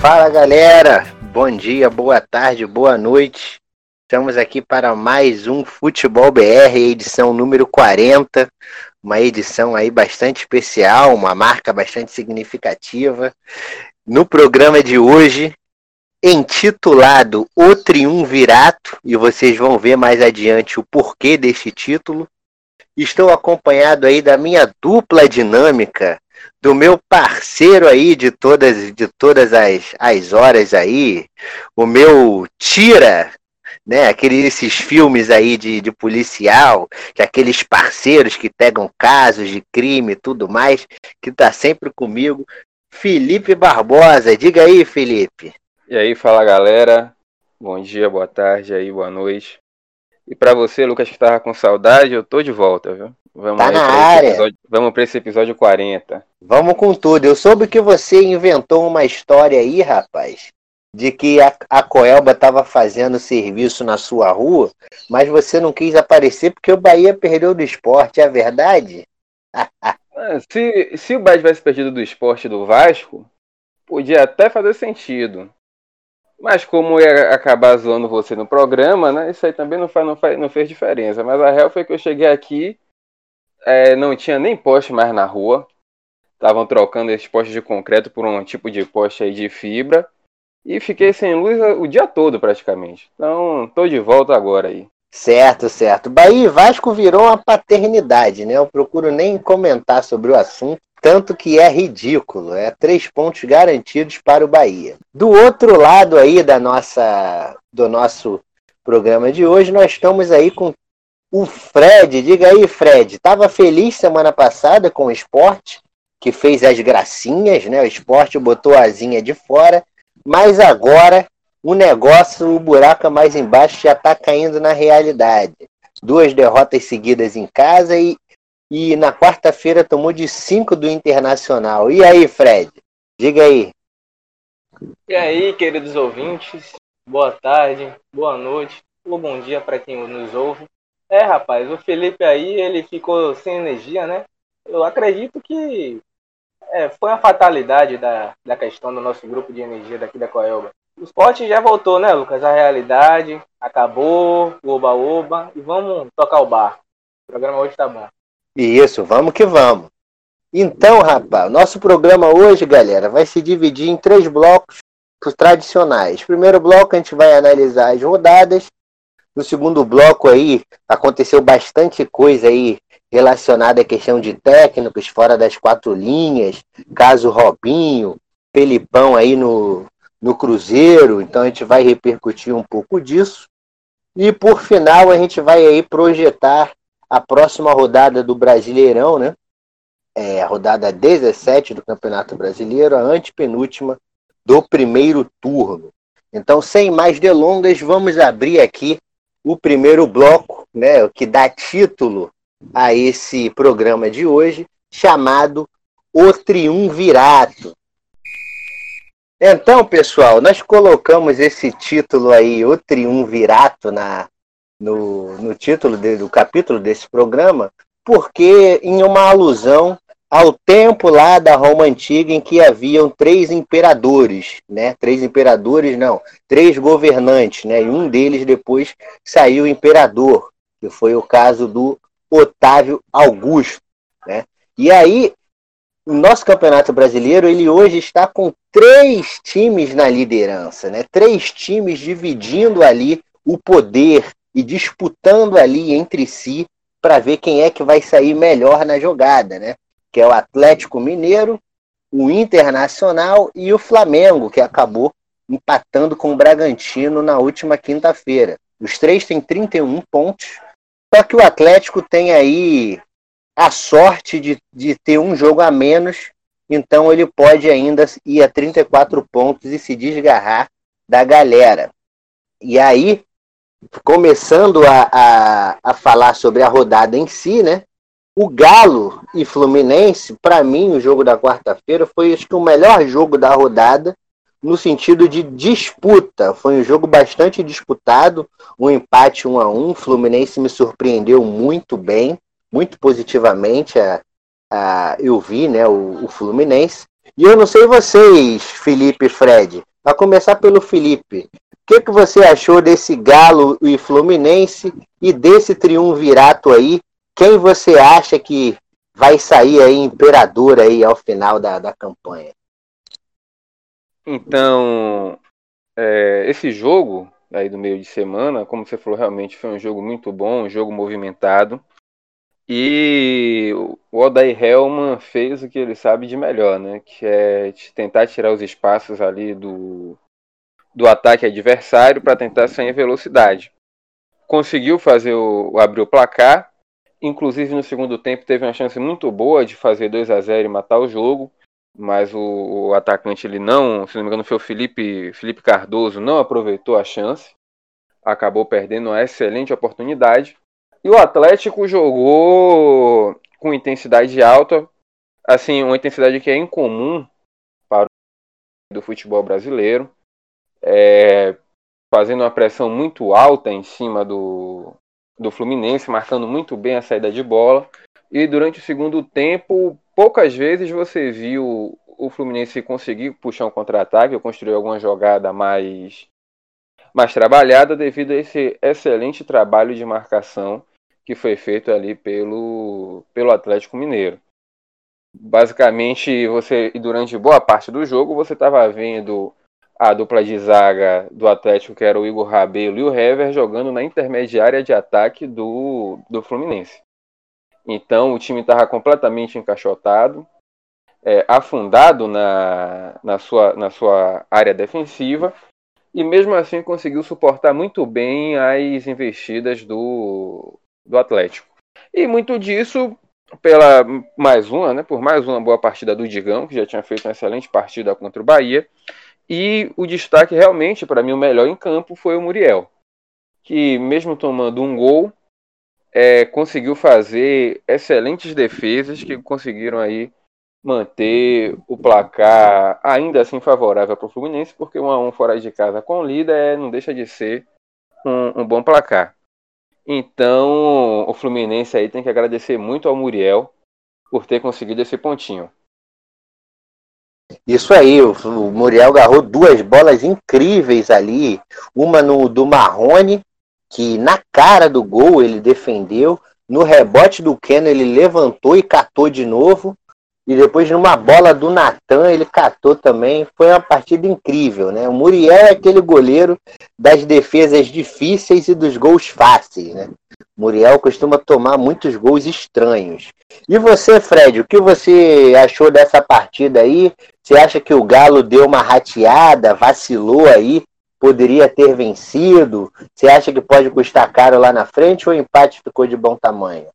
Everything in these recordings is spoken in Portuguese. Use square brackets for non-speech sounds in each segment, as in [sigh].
Fala galera, bom dia, boa tarde, boa noite. Estamos aqui para mais um Futebol BR, edição número 40, uma edição aí bastante especial, uma marca bastante significativa. No programa de hoje, intitulado O Triunvirato, e vocês vão ver mais adiante o porquê deste título. Estou acompanhado aí da minha dupla dinâmica, do meu parceiro aí de todas, de todas as, as horas aí, o meu tira, né? Aqueles esses filmes aí de, de policial, que aqueles parceiros que pegam casos de crime e tudo mais, que tá sempre comigo. Felipe Barbosa, diga aí, Felipe. E aí, fala galera. Bom dia, boa tarde aí, boa noite. E para você, Lucas, que estava com saudade, eu tô de volta, viu? Vamos tá na área. Episódio, vamos para esse episódio 40. Vamos com tudo. Eu soube que você inventou uma história aí, rapaz, de que a, a Coelba estava fazendo serviço na sua rua, mas você não quis aparecer porque o Bahia perdeu do esporte, é verdade? [laughs] Ah, se, se o Bahia tivesse perdido do esporte do Vasco, podia até fazer sentido. Mas como ia acabar zoando você no programa, né? Isso aí também não, faz, não, faz, não fez diferença. Mas a real foi que eu cheguei aqui, é, não tinha nem poste mais na rua. Estavam trocando esses postes de concreto por um tipo de poste aí de fibra. E fiquei sem luz o dia todo praticamente. Então, tô de volta agora aí. Certo, certo. Bahia e Vasco virou uma paternidade, né? Eu procuro nem comentar sobre o assunto, tanto que é ridículo. É três pontos garantidos para o Bahia. Do outro lado aí da nossa, do nosso programa de hoje, nós estamos aí com o Fred. Diga aí, Fred. Estava feliz semana passada com o esporte, que fez as gracinhas, né? O esporte botou a asinha de fora, mas agora o negócio, o buraco é mais embaixo já está caindo na realidade. Duas derrotas seguidas em casa e e na quarta-feira tomou de 5 do Internacional. E aí, Fred? Diga aí. E aí, queridos ouvintes, boa tarde, boa noite ou bom dia para quem nos ouve. É, rapaz, o Felipe aí, ele ficou sem energia, né? Eu acredito que é, foi uma fatalidade da, da questão do nosso grupo de energia daqui da Coelba. O esporte já voltou, né, Lucas? A realidade acabou, oba-oba, e vamos tocar o bar. O programa hoje tá bom. Isso, vamos que vamos. Então, rapaz, nosso programa hoje, galera, vai se dividir em três blocos tradicionais. Primeiro bloco a gente vai analisar as rodadas. No segundo bloco aí aconteceu bastante coisa aí relacionada à questão de técnicos fora das quatro linhas, caso Robinho, Felipão aí no, no Cruzeiro, então a gente vai repercutir um pouco disso. E por final a gente vai aí projetar a próxima rodada do Brasileirão, né? É a rodada 17 do Campeonato Brasileiro, a antepenúltima do primeiro turno. Então, sem mais delongas, vamos abrir aqui o primeiro bloco, né, que dá título a esse programa de hoje, chamado O Triunvirato. Então, pessoal, nós colocamos esse título aí, O Triunvirato, na, no, no título de, do capítulo desse programa, porque em uma alusão ao tempo lá da Roma antiga em que haviam três imperadores, né? Três imperadores, não, três governantes, né? E um deles depois saiu imperador, que foi o caso do Otávio Augusto, né? E aí o nosso Campeonato Brasileiro, ele hoje está com três times na liderança, né? Três times dividindo ali o poder e disputando ali entre si para ver quem é que vai sair melhor na jogada, né? Que é o Atlético Mineiro, o Internacional e o Flamengo, que acabou empatando com o Bragantino na última quinta-feira. Os três têm 31 pontos, só que o Atlético tem aí a sorte de, de ter um jogo a menos, então ele pode ainda ir a 34 pontos e se desgarrar da galera. E aí, começando a, a, a falar sobre a rodada em si, né? O Galo e Fluminense, para mim, o jogo da quarta-feira foi acho que o melhor jogo da rodada no sentido de disputa. Foi um jogo bastante disputado, um empate um a um. O Fluminense me surpreendeu muito bem, muito positivamente. A, a, eu vi né, o, o Fluminense. E eu não sei vocês, Felipe e Fred, A começar pelo Felipe. O que, que você achou desse Galo e Fluminense e desse triunvirato aí? Quem você acha que vai sair aí imperador aí ao final da, da campanha? Então, é, esse jogo aí do meio de semana, como você falou, realmente foi um jogo muito bom, um jogo movimentado. E o Odair Hellman fez o que ele sabe de melhor, né? Que é tentar tirar os espaços ali do, do ataque adversário para tentar sair em velocidade. Conseguiu fazer o, abrir o placar, inclusive no segundo tempo teve uma chance muito boa de fazer 2 a 0 e matar o jogo mas o, o, atacante ele não, se não me engano foi o Felipe, Felipe Cardoso, não aproveitou a chance, acabou perdendo uma excelente oportunidade. E o Atlético jogou com intensidade alta, assim, uma intensidade que é incomum para o do futebol brasileiro, é, fazendo uma pressão muito alta em cima do, do Fluminense, marcando muito bem a saída de bola. E durante o segundo tempo, poucas vezes você viu o Fluminense conseguir puxar um contra-ataque ou construir alguma jogada mais, mais trabalhada devido a esse excelente trabalho de marcação que foi feito ali pelo, pelo Atlético Mineiro. Basicamente, você durante boa parte do jogo você estava vendo a dupla de zaga do Atlético, que era o Igor Rabelo e o Hever, jogando na intermediária de ataque do, do Fluminense. Então o time estava completamente encaixotado, é, afundado na, na, sua, na sua área defensiva e mesmo assim conseguiu suportar muito bem as investidas do, do Atlético. E muito disso pela mais uma, né, por mais uma boa partida do Digão, que já tinha feito uma excelente partida contra o Bahia. E o destaque realmente, para mim, o melhor em campo foi o Muriel, que mesmo tomando um gol, é, conseguiu fazer excelentes defesas que conseguiram aí manter o placar ainda assim favorável para o Fluminense, porque um a um fora de casa com o é, não deixa de ser um, um, bom placar. Então o Fluminense aí tem que agradecer muito ao Muriel por ter conseguido esse pontinho. Isso aí, o Muriel agarrou duas bolas incríveis ali, uma no do Marrone que na cara do gol ele defendeu, no rebote do Keno ele levantou e catou de novo, e depois numa bola do Natan ele catou também. Foi uma partida incrível, né? O Muriel é aquele goleiro das defesas difíceis e dos gols fáceis, né? Muriel costuma tomar muitos gols estranhos. E você, Fred, o que você achou dessa partida aí? Você acha que o Galo deu uma rateada, vacilou aí poderia ter vencido? Você acha que pode custar caro lá na frente ou o empate ficou de bom tamanho?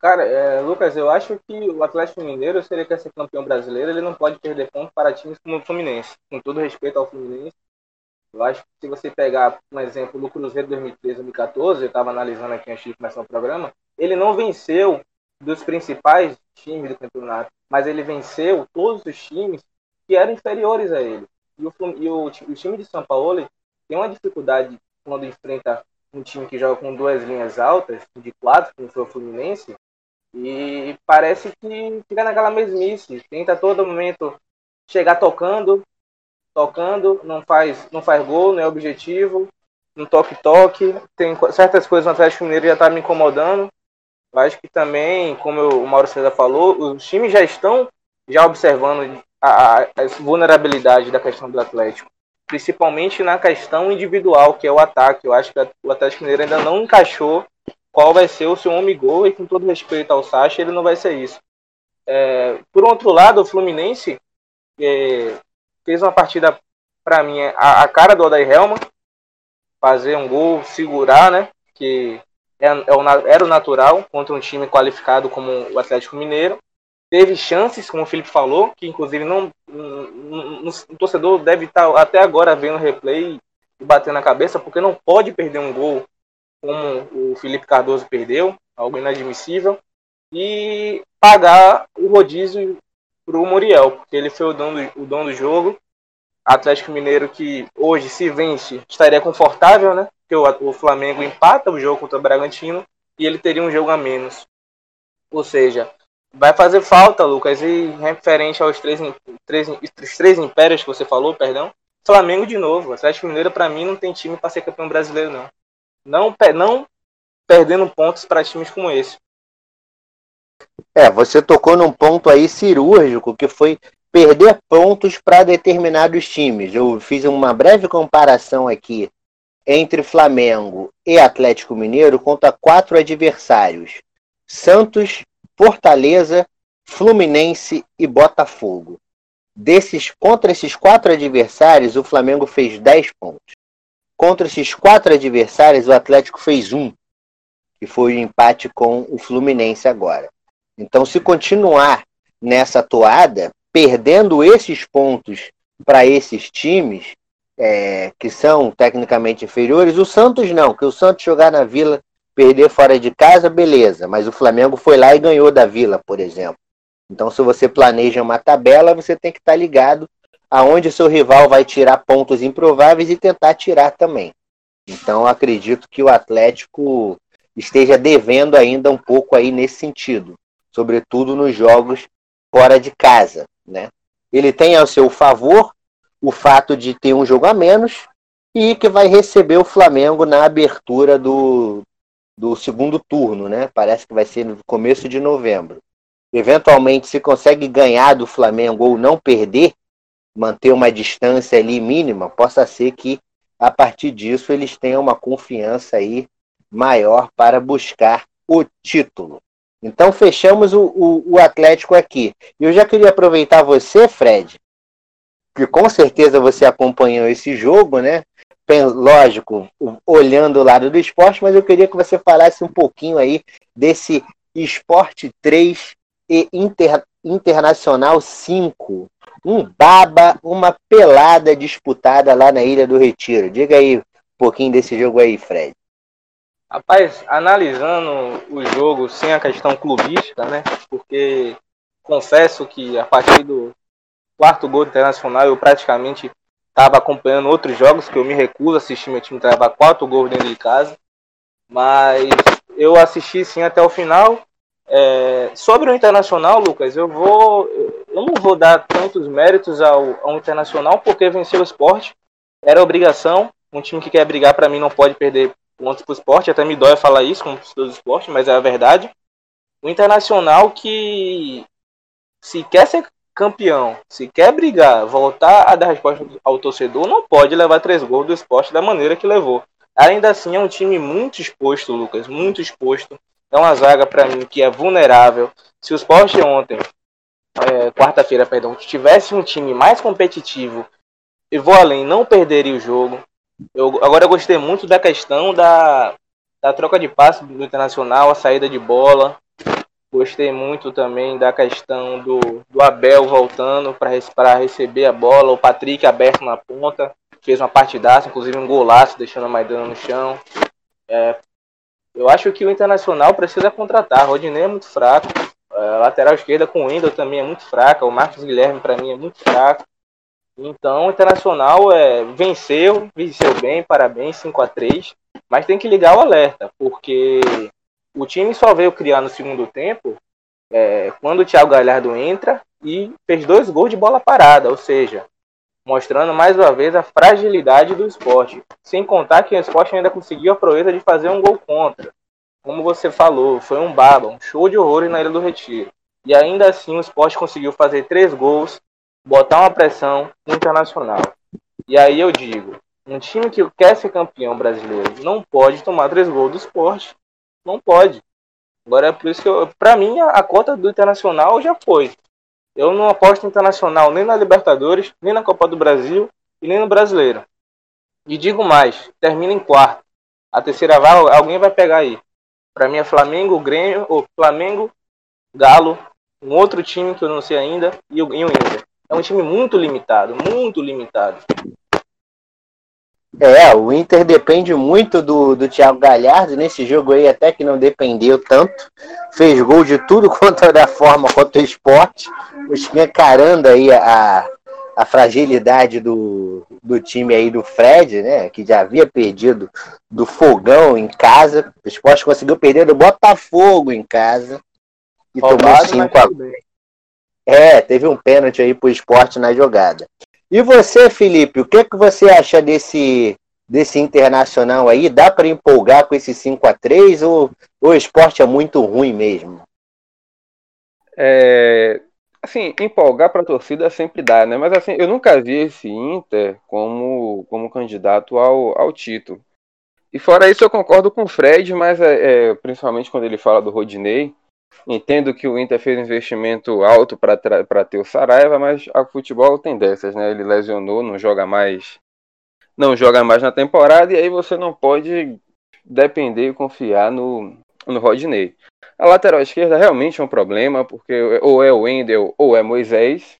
Cara, é, Lucas, eu acho que o Atlético Mineiro, se ele quer ser campeão brasileiro, ele não pode perder ponto para times como o Fluminense. Com todo respeito ao Fluminense, eu acho que se você pegar, um exemplo, do Cruzeiro 2013 2014, eu estava analisando aqui antes de começar o programa, ele não venceu dos principais times do campeonato, mas ele venceu todos os times que eram inferiores a ele. E o, e o, o time de São Paulo tem uma dificuldade quando enfrenta um time que joga com duas linhas altas, de quatro, como foi o Fluminense, e parece que fica naquela mesmice. Tenta a todo momento chegar tocando, tocando, não faz, não faz gol, não é objetivo, um toque-toque. Tem certas coisas no Atlético Mineiro já tá me incomodando. Eu acho que também, como o Mauro César falou, os times já estão já observando a, a vulnerabilidade da questão do Atlético, principalmente na questão individual, que é o ataque. Eu acho que o Atlético Mineiro ainda não encaixou qual vai ser o seu homem gol, e com todo respeito ao Sacha, ele não vai ser isso. É, por outro lado, o Fluminense é, fez uma partida, para mim, a, a, cara do Odair Helman, fazer um gol, segurar, né? Que é, é era o natural contra um time qualificado como o Atlético Mineiro teve chances, como o Felipe falou, que inclusive não, o torcedor deve estar até agora vendo o replay e batendo na cabeça, porque não pode perder um gol como o Felipe Cardoso perdeu, algo inadmissível, e pagar o rodízio para o Muriel, porque ele foi o dono, o dono do jogo. Atlético Mineiro que hoje, se vence, estaria confortável, né? Porque o, Flamengo empata o jogo contra o Bragantino e ele teria um jogo a menos. Ou seja, Vai fazer falta, Lucas, e referente aos três, três, os três impérios que você falou, perdão, Flamengo de novo. O Atlético Mineiro, para mim, não tem time para ser campeão brasileiro, não. Não, não perdendo pontos para times como esse. É, você tocou num ponto aí cirúrgico, que foi perder pontos para determinados times. Eu fiz uma breve comparação aqui entre Flamengo e Atlético Mineiro contra quatro adversários: Santos, Fortaleza, Fluminense e Botafogo. Desses, contra esses quatro adversários, o Flamengo fez 10 pontos. Contra esses quatro adversários, o Atlético fez um, que foi o empate com o Fluminense agora. Então, se continuar nessa toada, perdendo esses pontos para esses times, é, que são tecnicamente inferiores, o Santos não, que o Santos jogar na Vila, perder fora de casa, beleza, mas o Flamengo foi lá e ganhou da Vila, por exemplo. Então, se você planeja uma tabela, você tem que estar tá ligado aonde seu rival vai tirar pontos improváveis e tentar tirar também. Então, acredito que o Atlético esteja devendo ainda um pouco aí nesse sentido, sobretudo nos jogos fora de casa, né? Ele tem ao seu favor o fato de ter um jogo a menos e que vai receber o Flamengo na abertura do, do segundo turno, né? Parece que vai ser no começo de novembro. Eventualmente, se consegue ganhar do Flamengo ou não perder, manter uma distância ali mínima, possa ser que a partir disso eles tenham uma confiança aí maior para buscar o título. Então fechamos o, o, o Atlético aqui. Eu já queria aproveitar você, Fred, que com certeza você acompanhou esse jogo, né? Lógico, olhando o lado do esporte, mas eu queria que você falasse um pouquinho aí desse Esporte 3 e Inter, Internacional 5. Um baba, uma pelada disputada lá na Ilha do Retiro. Diga aí um pouquinho desse jogo aí, Fred. Rapaz, analisando o jogo sem a questão clubística, né? Porque confesso que a partir do quarto gol internacional eu praticamente estava acompanhando outros jogos que eu me recuso a assistir meu time travar quatro gols dentro de casa. Mas eu assisti sim até o final. É, sobre o Internacional, Lucas, eu vou. Eu não vou dar tantos méritos ao, ao Internacional porque venceu o esporte. Era obrigação. Um time que quer brigar para mim não pode perder pontos para o esporte. Até me dói falar isso como torcedor do esporte, mas é a verdade. O Internacional que se quer ser campeão, se quer brigar, voltar a dar resposta ao torcedor, não pode levar três gols do esporte da maneira que levou. Ainda assim, é um time muito exposto, Lucas, muito exposto. É uma zaga, para mim, que é vulnerável. Se o esporte ontem, é, quarta-feira, perdão, tivesse um time mais competitivo, e vou além, não perderia o jogo. Eu, agora eu gostei muito da questão da, da troca de passe do Internacional, a saída de bola. Gostei muito também da questão do, do Abel voltando para receber a bola, o Patrick aberto na ponta, fez uma partidaça, inclusive um golaço, deixando a Maidana no chão. É, eu acho que o Internacional precisa contratar. Rodinei é muito fraco. A lateral esquerda com o Wendel também é muito fraca. O Marcos Guilherme, para mim, é muito fraco. Então, o Internacional é, venceu, venceu bem, parabéns, 5 a 3 Mas tem que ligar o alerta, porque o time só veio criar no segundo tempo é, quando o Thiago Galhardo entra e fez dois gols de bola parada, ou seja, mostrando mais uma vez a fragilidade do esporte. Sem contar que o esporte ainda conseguiu a proeza de fazer um gol contra. Como você falou, foi um baba, um show de horrores na Ilha do Retiro. E ainda assim o esporte conseguiu fazer três gols, botar uma pressão internacional. E aí eu digo, um time que quer ser campeão brasileiro não pode tomar três gols do esporte. Não pode. Agora é por isso que, eu, pra mim, a, a cota do Internacional já foi. Eu não aposto internacional nem na Libertadores, nem na Copa do Brasil e nem no Brasileiro. E digo mais, termina em quarto. A terceira vaga alguém vai pegar aí. Para mim é Flamengo, Grêmio, ou Flamengo, Galo, um outro time que eu não sei ainda e o, e o Inter. É um time muito limitado, muito limitado. É, o Inter depende muito do, do Thiago Galhardo. Nesse jogo aí, até que não dependeu tanto. Fez gol de tudo [laughs] quanto da forma quanto o esporte. Escancarando aí a, a fragilidade do, do time aí do Fred, né? Que já havia perdido do Fogão em casa. O esporte conseguiu perder do Botafogo em casa. E Roubado, tomou 5 a... É, teve um pênalti aí pro esporte na jogada. E você, Felipe, o que, que você acha desse, desse internacional aí? Dá para empolgar com esse 5 a 3 ou, ou o esporte é muito ruim mesmo? É, assim, empolgar para a torcida sempre dá, né? Mas assim, eu nunca vi esse Inter como, como candidato ao, ao título. E fora isso, eu concordo com o Fred, mas é, é, principalmente quando ele fala do Rodinei. Entendo que o Inter fez um investimento alto para ter o Saraiva, mas o futebol tem dessas, né? Ele lesionou, não joga mais, não joga mais na temporada e aí você não pode depender e confiar no, no Rodinei. A lateral esquerda realmente é um problema, porque ou é o Wendel ou é Moisés.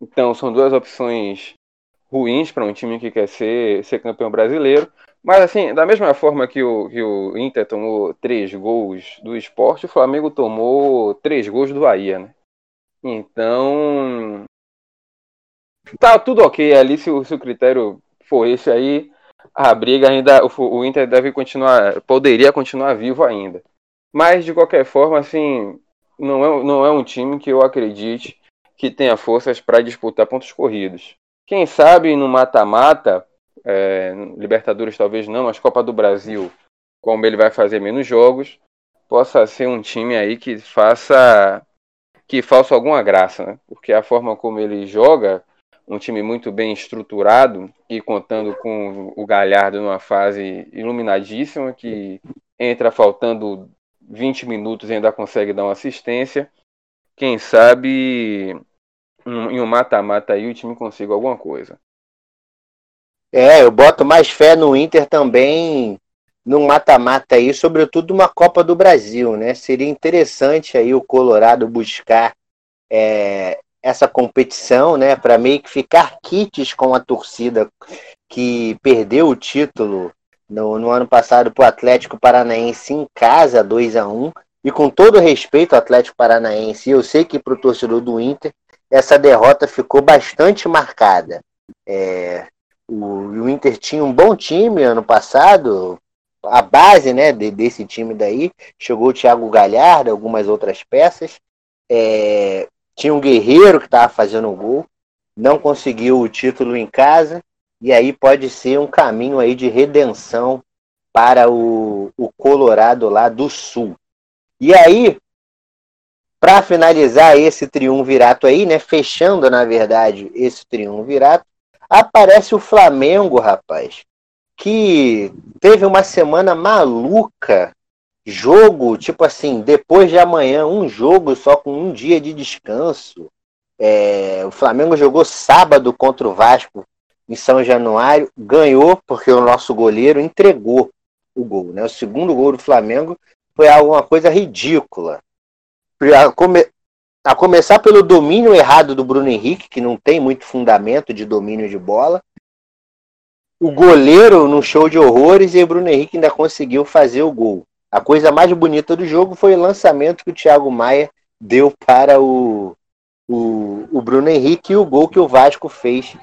Então são duas opções ruins para um time que quer ser, ser campeão brasileiro. Mas assim, da mesma forma que o, que o Inter tomou três gols do esporte, o Flamengo tomou três gols do Bahia, né? Então. Tá tudo ok ali se o, se o critério for esse aí. A briga ainda. O, o Inter deve continuar. Poderia continuar vivo ainda. Mas de qualquer forma, assim. Não é, não é um time que eu acredite que tenha forças para disputar pontos corridos. Quem sabe no mata-mata é, Libertadores talvez não, mas Copa do Brasil, como ele vai fazer menos jogos, possa ser um time aí que faça que faça alguma graça, né? Porque a forma como ele joga, um time muito bem estruturado e contando com o Galhardo numa fase iluminadíssima que entra faltando 20 minutos e ainda consegue dar uma assistência. Quem sabe em um mata-mata aí o time consiga alguma coisa. É, eu boto mais fé no Inter também no mata-mata aí, sobretudo uma Copa do Brasil, né? Seria interessante aí o Colorado buscar é, essa competição, né? Para meio que ficar quites com a torcida que perdeu o título no, no ano passado para o Atlético Paranaense em casa, 2 a 1 E com todo respeito ao Atlético Paranaense, eu sei que para o torcedor do Inter essa derrota ficou bastante marcada. É, o, Inter tinha um bom time ano passado, a base né, de, desse time daí. Chegou o Thiago Galhardo, algumas outras peças. É, tinha um Guerreiro que estava fazendo gol. Não conseguiu o título em casa. E aí pode ser um caminho aí de redenção para o, o Colorado lá do Sul. E aí, para finalizar esse triunvirato aí, né, fechando na verdade esse triunvirato, Aparece o Flamengo, rapaz, que teve uma semana maluca. Jogo, tipo assim, depois de amanhã, um jogo só com um dia de descanso. É, o Flamengo jogou sábado contra o Vasco em São Januário, ganhou porque o nosso goleiro entregou o gol. Né? O segundo gol do Flamengo foi alguma coisa ridícula. A começar pelo domínio errado do Bruno Henrique, que não tem muito fundamento de domínio de bola. O goleiro no show de horrores e o Bruno Henrique ainda conseguiu fazer o gol. A coisa mais bonita do jogo foi o lançamento que o Thiago Maia deu para o, o, o Bruno Henrique e o gol que o Vasco fez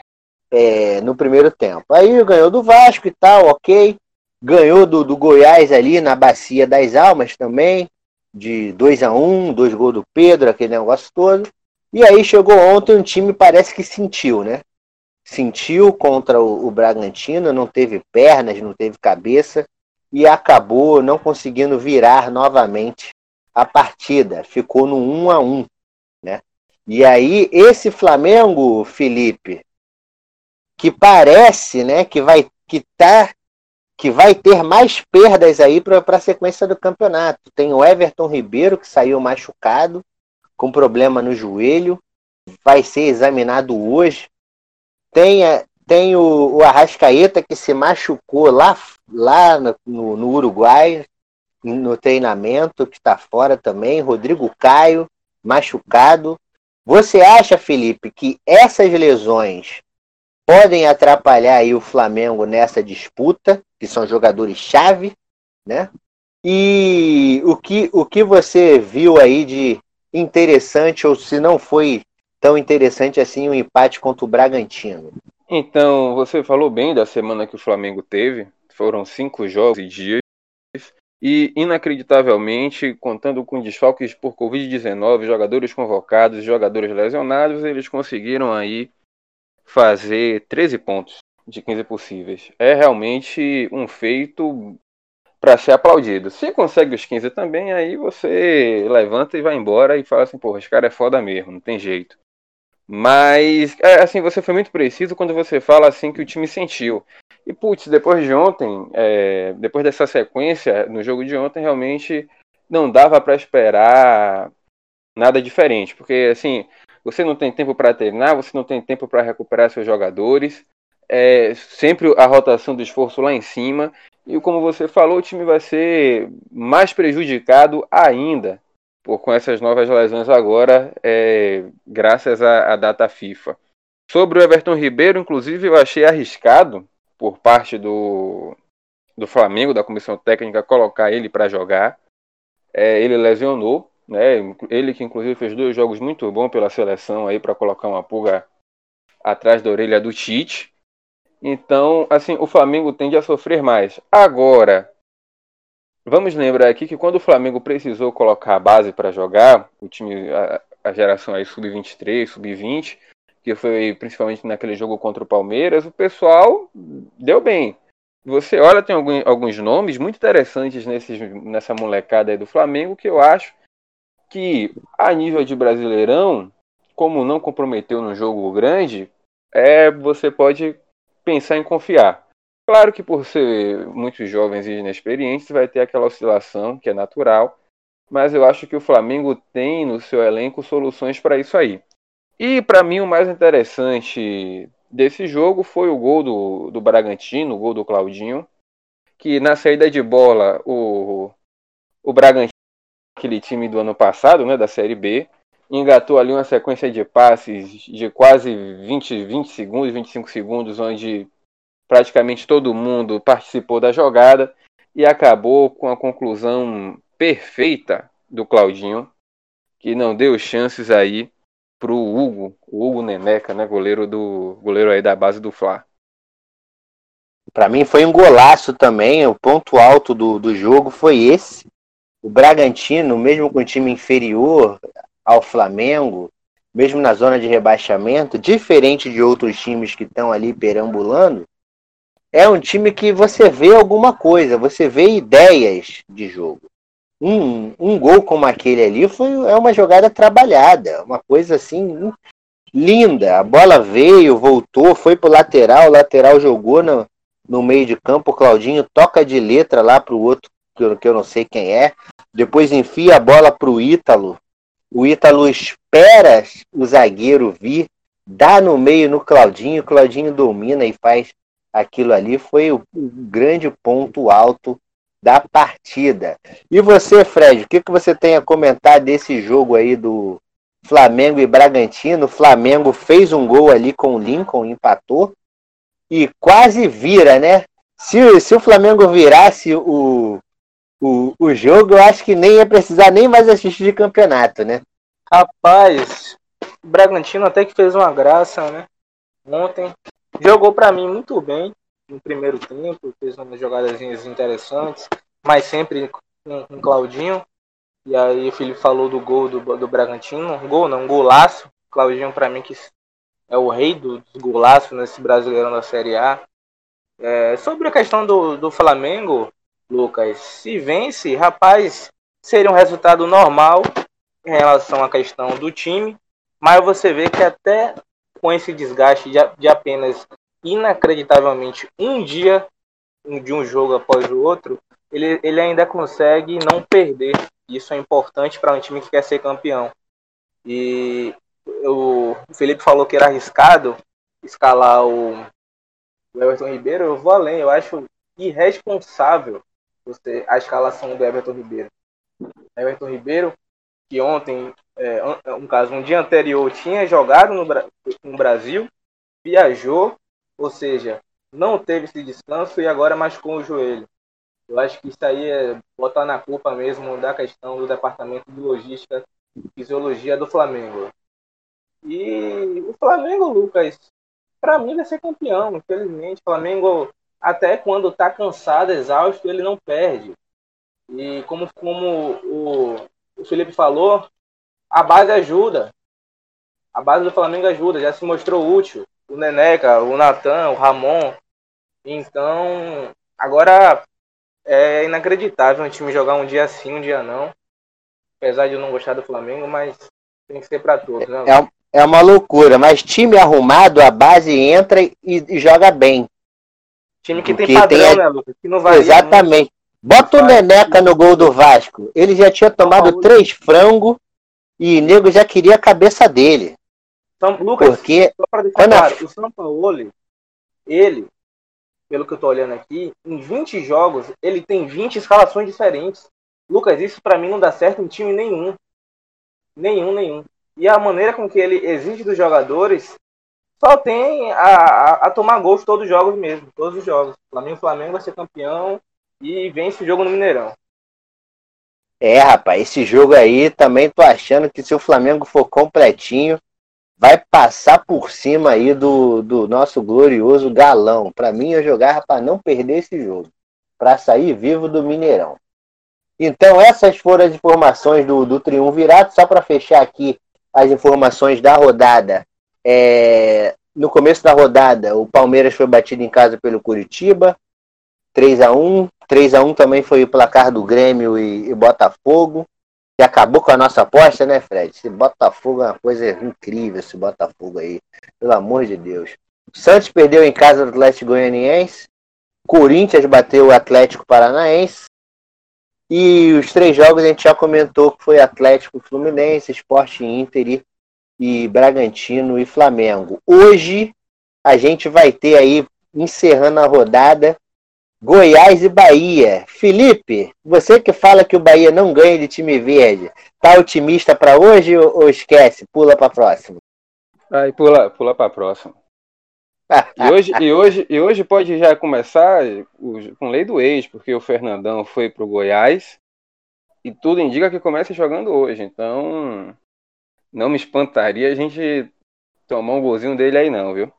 é, no primeiro tempo. Aí ganhou do Vasco e tal, ok. Ganhou do, do Goiás ali na Bacia das Almas também de 2 a 1 um, dois gols do Pedro, aquele negócio todo. E aí chegou ontem um time parece que sentiu, né? Sentiu contra o, o Bragantino, não teve pernas, não teve cabeça e acabou não conseguindo virar novamente a partida. Ficou no 1 a 1, né? E aí esse Flamengo, Felipe, que parece, né, que vai que tá que vai ter mais perdas aí para a sequência do campeonato. Tem o Everton Ribeiro, que saiu machucado, com problema no joelho, vai ser examinado hoje. Tem, tem o, o Arrascaeta, que se machucou lá, lá no, no Uruguai, no treinamento, que está fora também. Rodrigo Caio, machucado. Você acha, Felipe, que essas lesões podem atrapalhar aí o Flamengo nessa disputa, que são jogadores-chave, né? E o que, o que você viu aí de interessante, ou se não foi tão interessante assim, o um empate contra o Bragantino? Então, você falou bem da semana que o Flamengo teve, foram cinco jogos e dias, e inacreditavelmente, contando com desfalques por Covid-19, jogadores convocados, jogadores lesionados, eles conseguiram aí fazer 13 pontos de 15 possíveis. É realmente um feito para ser aplaudido. Se consegue os 15 também, aí você levanta e vai embora e fala assim, porra, esse cara é foda mesmo, não tem jeito. Mas, é, assim, você foi muito preciso quando você fala assim que o time sentiu. E, putz, depois de ontem, é, depois dessa sequência, no jogo de ontem, realmente não dava para esperar nada diferente. Porque, assim, você não tem tempo para treinar, você não tem tempo para recuperar seus jogadores. É, sempre a rotação do esforço lá em cima. E como você falou, o time vai ser mais prejudicado ainda por, com essas novas lesões agora, é, graças à, data FIFA. Sobre o Everton Ribeiro, inclusive, eu achei arriscado por parte do, do Flamengo, da comissão técnica, colocar ele para jogar. É, ele lesionou, né? Ele que inclusive fez dois jogos muito bons pela seleção aí para colocar uma pulga atrás da orelha do Tite. Então, assim, o Flamengo tende a sofrer mais. Agora, Vamos lembrar aqui que quando o Flamengo precisou colocar a base para jogar, o time, a, a geração aí sub-23, sub-20, que foi principalmente naquele jogo contra o Palmeiras, o pessoal deu bem. Você olha, tem algum, alguns nomes muito interessantes nesses, nessa molecada aí do Flamengo que eu acho que, a nível de brasileirão, como não comprometeu no jogo grande, é você pode pensar em confiar. Claro que por ser muitos jovens e inexperientes, vai ter aquela oscilação que é natural, mas eu acho que o Flamengo tem no seu elenco soluções para isso aí. E para mim o mais interessante desse jogo foi o gol do, do Bragantino, o gol do Claudinho, que na saída de bola o, o Bragantino, aquele time do ano passado, né, da Série B, engatou ali uma sequência de passes de quase 20, 20 segundos, 25 segundos, onde praticamente todo mundo participou da jogada e acabou com a conclusão perfeita do Claudinho, que não deu chances aí pro Hugo, o Hugo Neneca, né, goleiro do goleiro aí da base do Fla. Para mim foi um golaço também, o ponto alto do, do jogo foi esse. O Bragantino, mesmo com o time inferior ao Flamengo, mesmo na zona de rebaixamento, diferente de outros times que estão ali perambulando, é um time que você vê alguma coisa, você vê ideias de jogo. Um, um gol como aquele ali foi, é uma jogada trabalhada, uma coisa assim linda. A bola veio, voltou, foi pro lateral, o lateral jogou no, no meio de campo, o Claudinho toca de letra lá pro outro, que eu, que eu não sei quem é, depois enfia a bola pro Ítalo. O Ítalo espera o zagueiro vir, dá no meio no Claudinho, o Claudinho domina e faz aquilo ali foi o, o grande ponto alto da partida. E você, Fred, o que, que você tem a comentar desse jogo aí do Flamengo e Bragantino? O Flamengo fez um gol ali com o Lincoln, empatou e quase vira, né? Se, se o Flamengo virasse o, o, o jogo, eu acho que nem ia precisar nem mais assistir de campeonato, né? Rapaz, o Bragantino até que fez uma graça, né? Ontem Jogou para mim muito bem no primeiro tempo, fez umas jogadazinhas interessantes, mas sempre com, Claudinho. E aí o Felipe falou do gol do, do Bragantino, gol não, golaço. Claudinho para mim que é o rei dos golaços nesse Brasileirão da Série A. É, sobre a questão do, do Flamengo, Lucas, se vence, rapaz, seria um resultado normal em relação à questão do time, mas você vê que até com esse desgaste de, de apenas inacreditavelmente um dia de um jogo após o outro, ele, ele ainda consegue não perder. Isso é importante para um time que quer ser campeão. E o Felipe falou que era arriscado escalar o, Everton Ribeiro. Eu vou além, eu acho irresponsável você, a escalação do Everton Ribeiro. Everton Ribeiro, que ontem é, um caso, um dia anterior tinha jogado no, no Brasil, viajou, ou seja, não teve esse descanso e agora machucou o joelho. Eu acho que isso aí é botar na culpa mesmo da questão do departamento de logística e fisiologia do Flamengo. E o Flamengo, Lucas, para mim vai ser campeão, infelizmente. O Flamengo, até quando está cansado, exausto, ele não perde. E como, como o, o Felipe falou, a base ajuda. A base do Flamengo ajuda, já se mostrou útil. o Neneca, o Natan, o Ramon. Então, agora é inacreditável um time jogar um dia sim, um dia não. Apesar de eu não gostar do Flamengo, mas tem que ser para todos, né? É, é uma loucura, mas time arrumado, a base entra e, e joga bem. Time que tem padrão, tem né, Lucas? Que não vai Exatamente. Bota o Neneca no gol do Vasco. Ele já tinha tomado três frangos e o nego já queria a cabeça dele. Então, Lucas, Porque só para deixar claro, a... o São Paulo, ele, pelo que eu tô olhando aqui, em 20 jogos, ele tem 20 escalações diferentes. Lucas, isso para mim não dá certo em time nenhum. Nenhum, nenhum. E a maneira com que ele exige dos jogadores só tem a, a, a tomar gols todos os jogos mesmo. Todos os jogos. O Flamengo, Flamengo vai ser campeão e vence o jogo no Mineirão. É, rapaz, esse jogo aí também tô achando que se o Flamengo for completinho, vai passar por cima aí do, do nosso glorioso galão. Para mim, eu jogava para não perder esse jogo, para sair vivo do Mineirão. Então, essas foram as informações do, do Triunvirato. Só para fechar aqui as informações da rodada. É, no começo da rodada, o Palmeiras foi batido em casa pelo Curitiba, 3 a 1 3 a 1 também foi o placar do Grêmio e, e Botafogo. E acabou com a nossa aposta, né, Fred? Esse Botafogo é uma coisa incrível, esse Botafogo aí. Pelo amor de Deus. Santos perdeu em casa do Atlético Goianiense. Corinthians bateu o Atlético Paranaense. E os três jogos a gente já comentou que foi Atlético Fluminense, Esporte Inter e Bragantino e Flamengo. Hoje a gente vai ter aí, encerrando a rodada, Goiás e Bahia. Felipe, você que fala que o Bahia não ganha de time verde, tá otimista para hoje ou, esquece? Pula para próxima. Aí pula, pula para próxima. [laughs] e, hoje, e, hoje, e hoje pode já começar com lei do ex, porque o Fernandão foi pro Goiás e tudo indica que começa jogando hoje. Então, não me espantaria a gente tomar um golzinho dele aí não, viu?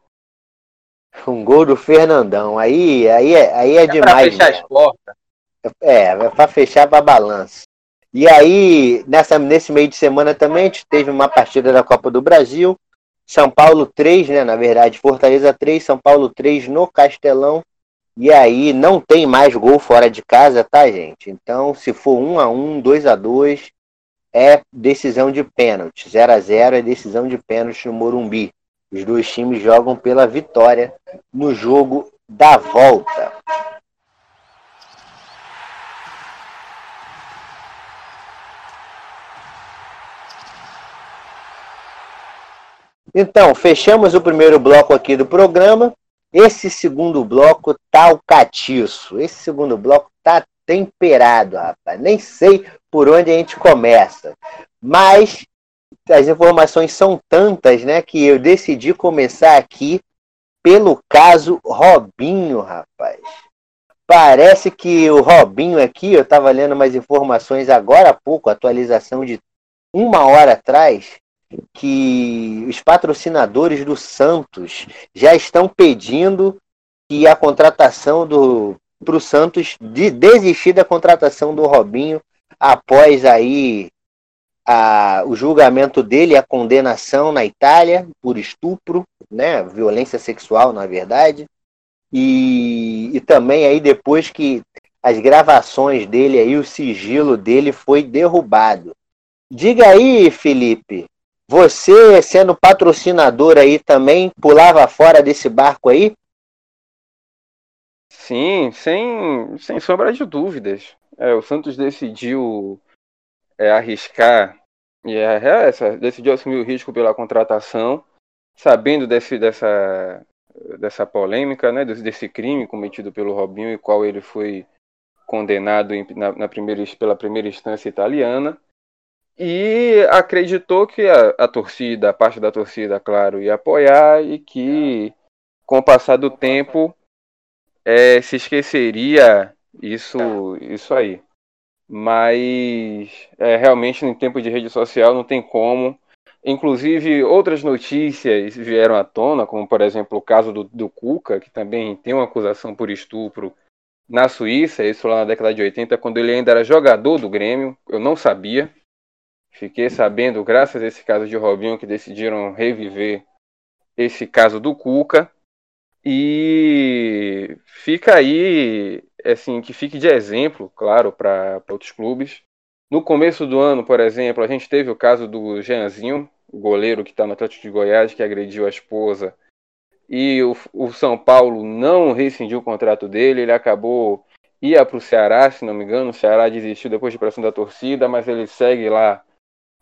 Um gol do Fernandão. Aí, aí, é, aí é, é demais. Pra fechar as portas. É, é pra fechar pra balança. E aí, nessa, nesse meio de semana também, a gente teve uma partida da Copa do Brasil. São Paulo 3, né? Na verdade, Fortaleza 3, São Paulo 3 no Castelão. E aí não tem mais gol fora de casa, tá, gente? Então, se for 1 a 1, 2 a 2, é decisão de pênalti. 0 a 0 é decisão de pênalti no Morumbi. Os dois times jogam pela vitória no jogo da volta. Então, fechamos o primeiro bloco aqui do programa. Esse segundo bloco tá o catiço. Esse segundo bloco tá temperado, rapaz. Nem sei por onde a gente começa. Mas as informações são tantas, né, que eu decidi começar aqui pelo caso Robinho, rapaz. Parece que o Robinho aqui, eu estava lendo umas informações agora há pouco, atualização de uma hora atrás, que os patrocinadores do Santos já estão pedindo que a contratação do para o Santos de desistir da contratação do Robinho após aí a, o julgamento dele, a condenação na Itália por estupro, né, violência sexual, na verdade, e, e também aí depois que as gravações dele aí, o sigilo dele foi derrubado. Diga aí, Felipe, você sendo patrocinador aí também pulava fora desse barco aí? Sim, sem, sem sombra de dúvidas. É, o Santos decidiu é, arriscar e é, é essa, decidiu assumir o risco pela contratação, sabendo desse, dessa, dessa polêmica, né, desse crime cometido pelo Robinho e qual ele foi condenado em, na, na, primeira, pela primeira instância italiana e acreditou que a, a, torcida, a parte da torcida, claro, ia apoiar e que com o passar do tempo é, se esqueceria isso, isso aí mas é, realmente em tempo de rede social não tem como. Inclusive, outras notícias vieram à tona, como por exemplo o caso do, do Cuca, que também tem uma acusação por estupro na Suíça, isso lá na década de 80, quando ele ainda era jogador do Grêmio, eu não sabia. Fiquei sabendo, graças a esse caso de Robinho, que decidiram reviver esse caso do Cuca. E fica aí, assim, que fique de exemplo, claro, para outros clubes. No começo do ano, por exemplo, a gente teve o caso do Jeanzinho, o goleiro que está no Atlético de Goiás, que agrediu a esposa. E o, o São Paulo não rescindiu o contrato dele, ele acabou ia para o Ceará, se não me engano. O Ceará desistiu depois de pressão da torcida, mas ele segue lá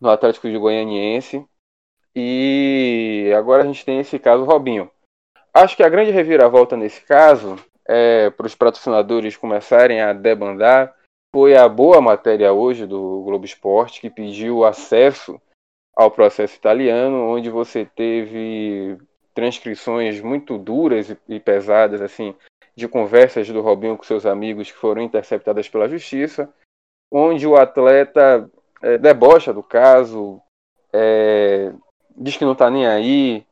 no Atlético de Goianiense. E agora a gente tem esse caso Robinho. Acho que a grande reviravolta nesse caso é para os patrocinadores começarem a debandar foi a boa matéria hoje do Globo Esporte que pediu acesso ao processo italiano, onde você teve transcrições muito duras e pesadas assim de conversas do Robinho com seus amigos que foram interceptadas pela justiça, onde o atleta é, debocha do caso, é, diz que não está nem aí,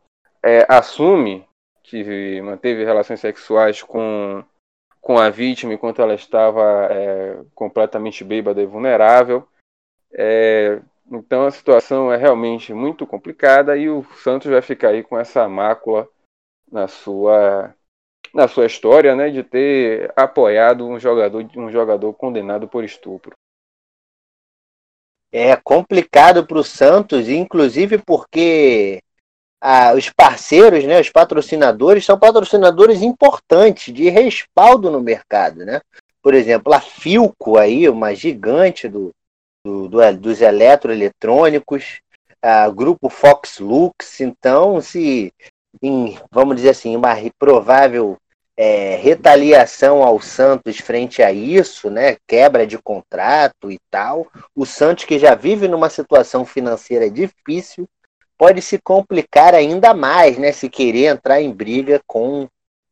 é, assume que manteve relações sexuais com, com a vítima enquanto ela estava é, completamente bêbada e vulnerável. É, então a situação é realmente muito complicada e o Santos vai ficar aí com essa mácula na sua na sua história, né, de ter apoiado um jogador, um jogador condenado por estupro. É complicado para o Santos, inclusive porque os parceiros, né, os patrocinadores, são patrocinadores importantes de respaldo no mercado. Né? Por exemplo, a Filco, aí, uma gigante do, do, do dos eletroeletrônicos, a grupo Fox Lux. Então, se em, vamos dizer assim, uma provável é, retaliação ao Santos frente a isso, né, quebra de contrato e tal, o Santos que já vive numa situação financeira difícil pode se complicar ainda mais, né, se querer entrar em briga com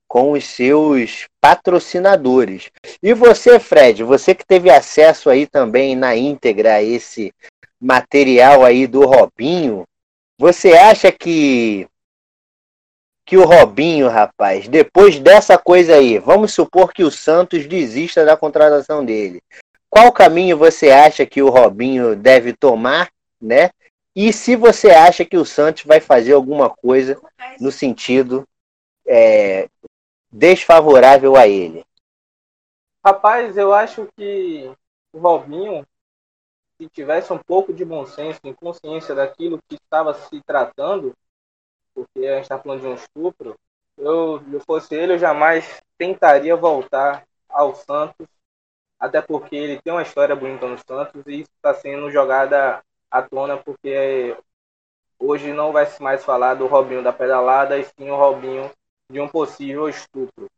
com os seus patrocinadores. E você, Fred, você que teve acesso aí também na íntegra a esse material aí do Robinho, você acha que que o Robinho, rapaz, depois dessa coisa aí, vamos supor que o Santos desista da contratação dele. Qual caminho você acha que o Robinho deve tomar, né? E se você acha que o Santos vai fazer alguma coisa no sentido é, desfavorável a ele? Rapaz, eu acho que o Robinho, se tivesse um pouco de bom senso, em consciência daquilo que estava se tratando, porque a gente está falando de um estupro, eu, eu fosse ele, eu jamais tentaria voltar ao Santos, até porque ele tem uma história bonita no Santos e isso está sendo jogada à tona porque hoje não vai se mais falar do Robinho da pedalada e sim o Robinho de um possível estupro.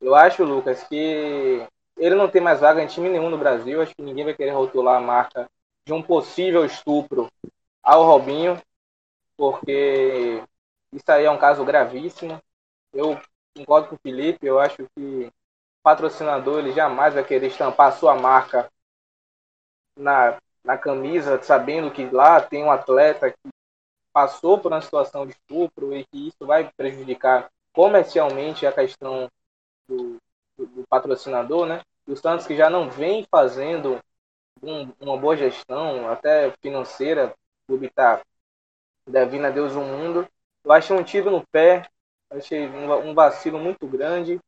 Eu acho, Lucas, que ele não tem mais vaga em time nenhum no Brasil. Acho que ninguém vai querer rotular a marca de um possível estupro ao Robinho, porque isso aí é um caso gravíssimo. Eu concordo com o Felipe, eu acho que patrocinador ele jamais vai querer estampar sua marca na, na camisa, sabendo que lá tem um atleta que passou por uma situação de estupro e que isso vai prejudicar comercialmente a questão do, do, do patrocinador, né? O Santos que já não vem fazendo um, uma boa gestão, até financeira, o clube está devendo a Deus o mundo. Eu achei um tiro no pé, achei um, um vacilo muito grande.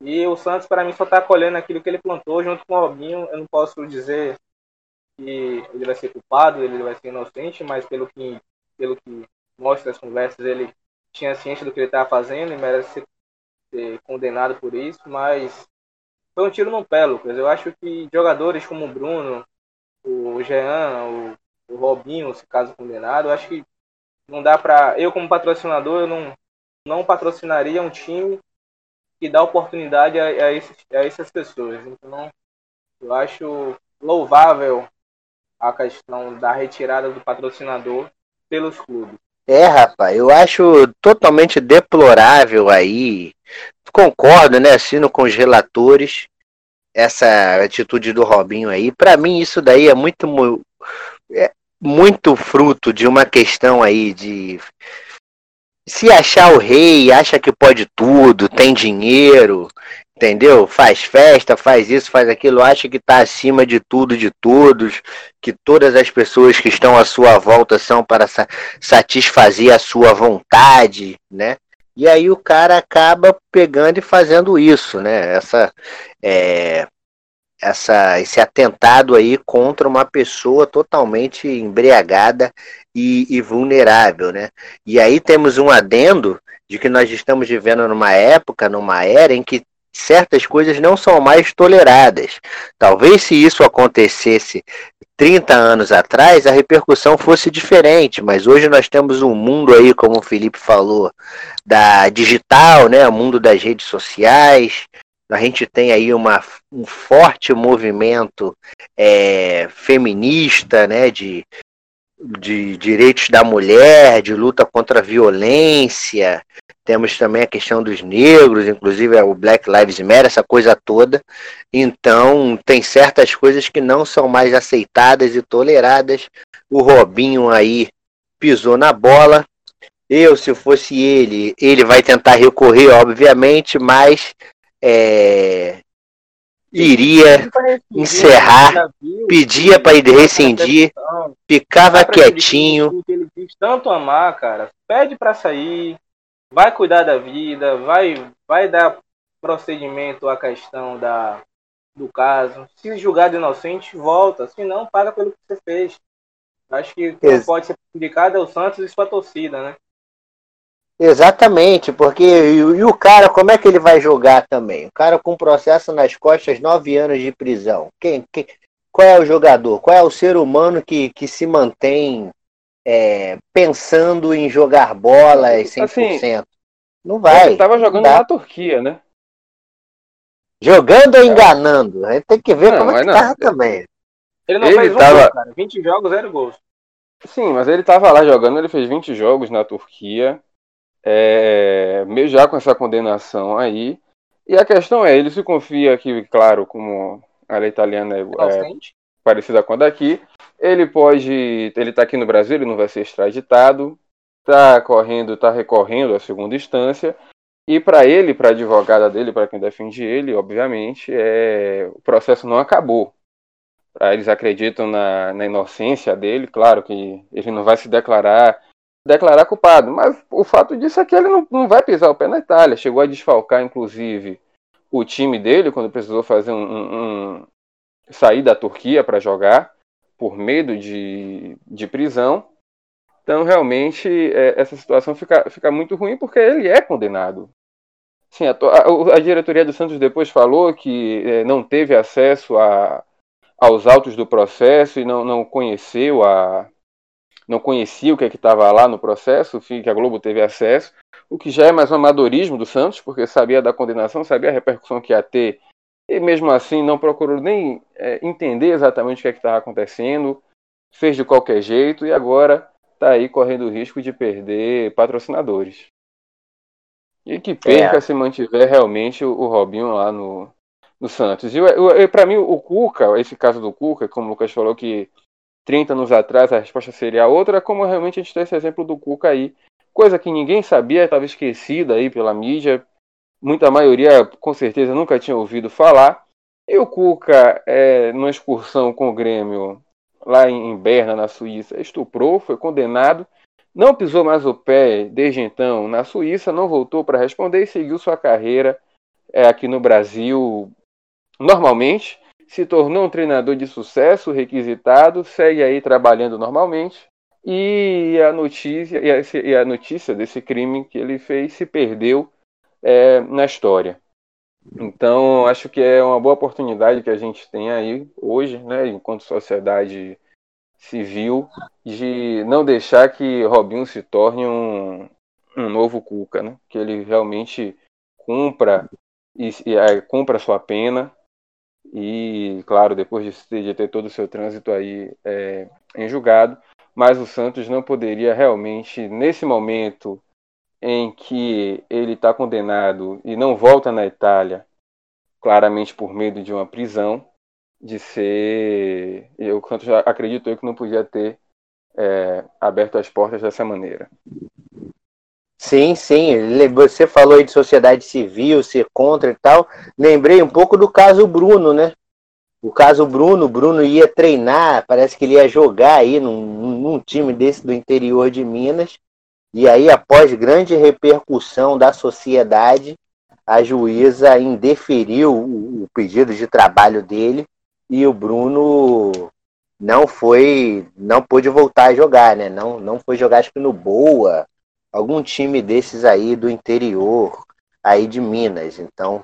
E o Santos, para mim, só está colhendo aquilo que ele plantou junto com o Robinho. Eu não posso dizer que ele vai ser culpado, ele vai ser inocente, mas pelo que, pelo que mostra as conversas, ele tinha ciência do que ele estava fazendo e merece ser, ser, condenado por isso. Mas foi um tiro no pé, Lucas. Eu acho que jogadores como o Bruno, o Jean, o, o Robinho, se caso condenado, eu acho que não dá para eu como patrocinador eu não não patrocinaria um time que dá oportunidade a, a, esses, a essas pessoas. Então eu acho louvável a questão da retirada do patrocinador pelos clubes. É, rapaz, eu acho totalmente deplorável aí. Concordo, né? Assino com os relatores essa atitude do Robinho aí. Para mim, isso daí é muito. É, muito fruto de uma questão aí de se achar o rei, acha que pode tudo, tem dinheiro. Entendeu? Faz festa, faz isso, faz aquilo, acha que está acima de tudo, de todos, que todas as pessoas que estão à sua volta são para satisfazer a sua vontade, né? E aí o cara acaba pegando e fazendo isso, né? Essa, é, essa, esse atentado aí contra uma pessoa totalmente embriagada e, e vulnerável, né? E aí temos um adendo de que nós estamos vivendo numa época, numa era em que certas coisas não são mais toleradas. Talvez se isso acontecesse 30 anos atrás, a repercussão fosse diferente, mas hoje nós temos um mundo aí, como o Felipe falou, da digital, né, o mundo das redes sociais. A gente tem aí uma, um forte movimento é, feminista, né, de, de direitos da mulher, de luta contra a violência, temos também a questão dos negros, inclusive é o Black Lives Matter, essa coisa toda. Então, tem certas coisas que não são mais aceitadas e toleradas. O Robinho aí pisou na bola. Eu, se fosse ele, ele vai tentar recorrer, obviamente, mas é, iria encerrar, pedia para ele rescindir, ficava quietinho. Ele diz tanto amar, cara. Pede para sair, vai cuidar da vida, vai, vai dar procedimento à questão da, do caso. Se julgado inocente, volta. Se não, paga pelo que você fez. Acho que quem pode ser prejudicado é o Santos e sua torcida, né? Exatamente, porque e, e, o cara, como é que ele vai jogar também? O cara com processo nas costas, nove anos de prisão. Quem, quem, qual é o jogador? Qual é o ser humano que, que se mantém é, pensando em jogar bola 100%. Assim, não vai. Ele estava jogando na Turquia, né? Jogando ou enganando? A gente tem que ver não, como é que não. tava também. Ele não ele fez um tava... gol, cara. 20 jogos, 0 gols. Sim, mas ele estava lá jogando, ele fez 20 jogos na Turquia, é, meio já com essa condenação aí. E a questão é, ele se confia que, claro, como a lei italiana é, é parecida com a daqui, ele pode, ele está aqui no Brasil, ele não vai ser extraditado, está correndo, está recorrendo à segunda instância. E para ele, para a advogada dele, para quem defende ele, obviamente, é, o processo não acabou. Eles acreditam na, na, inocência dele, claro que ele não vai se declarar declarar culpado, mas o fato disso é que ele não, não vai pisar o pé na Itália. Chegou a desfalcar, inclusive, o time dele quando precisou fazer um, um sair da Turquia para jogar por medo de, de prisão. Então, realmente, é, essa situação fica, fica muito ruim porque ele é condenado. Sim, a, a, a diretoria do Santos depois falou que é, não teve acesso a, aos autos do processo e não, não conheceu a não conhecia o que é estava lá no processo, que a Globo teve acesso, o que já é mais um amadorismo do Santos, porque sabia da condenação, sabia a repercussão que ia ter e mesmo assim não procurou nem é, entender exatamente o que é estava acontecendo, fez de qualquer jeito e agora está aí correndo o risco de perder patrocinadores. E que perca é. se mantiver realmente o, o Robinho lá no, no Santos. E, e para mim, o Cuca, esse caso do Cuca, como o Lucas falou que 30 anos atrás a resposta seria outra, como realmente a gente tem esse exemplo do Cuca aí. Coisa que ninguém sabia, estava esquecida aí pela mídia, muita maioria com certeza nunca tinha ouvido falar. E o Cuca, é, numa excursão com o Grêmio lá em Berna, na Suíça, estuprou, foi condenado, não pisou mais o pé desde então na Suíça, não voltou para responder e seguiu sua carreira é, aqui no Brasil normalmente. Se tornou um treinador de sucesso, requisitado, segue aí trabalhando normalmente. E a notícia, e a, notícia desse crime que ele fez se perdeu é, na história. Então, acho que é uma boa oportunidade que a gente tem aí hoje, né, enquanto sociedade civil, de não deixar que Robinho se torne um, um novo Cuca, né? que ele realmente cumpra e, e é, cumpra sua pena e, claro, depois de, de ter todo o seu trânsito aí é, em julgado, mas o Santos não poderia realmente, nesse momento, em que ele está condenado e não volta na Itália, claramente por medo de uma prisão, de ser. Eu acredito eu que não podia ter é, aberto as portas dessa maneira. Sim, sim. Você falou aí de sociedade civil, ser contra e tal. Lembrei um pouco do caso Bruno, né? O caso Bruno, Bruno ia treinar, parece que ele ia jogar aí num, num time desse do interior de Minas. E aí, após grande repercussão da sociedade, a juíza indeferiu o pedido de trabalho dele e o Bruno não foi, não pôde voltar a jogar, né? Não, não foi jogar acho que no Boa, algum time desses aí do interior, aí de Minas. Então,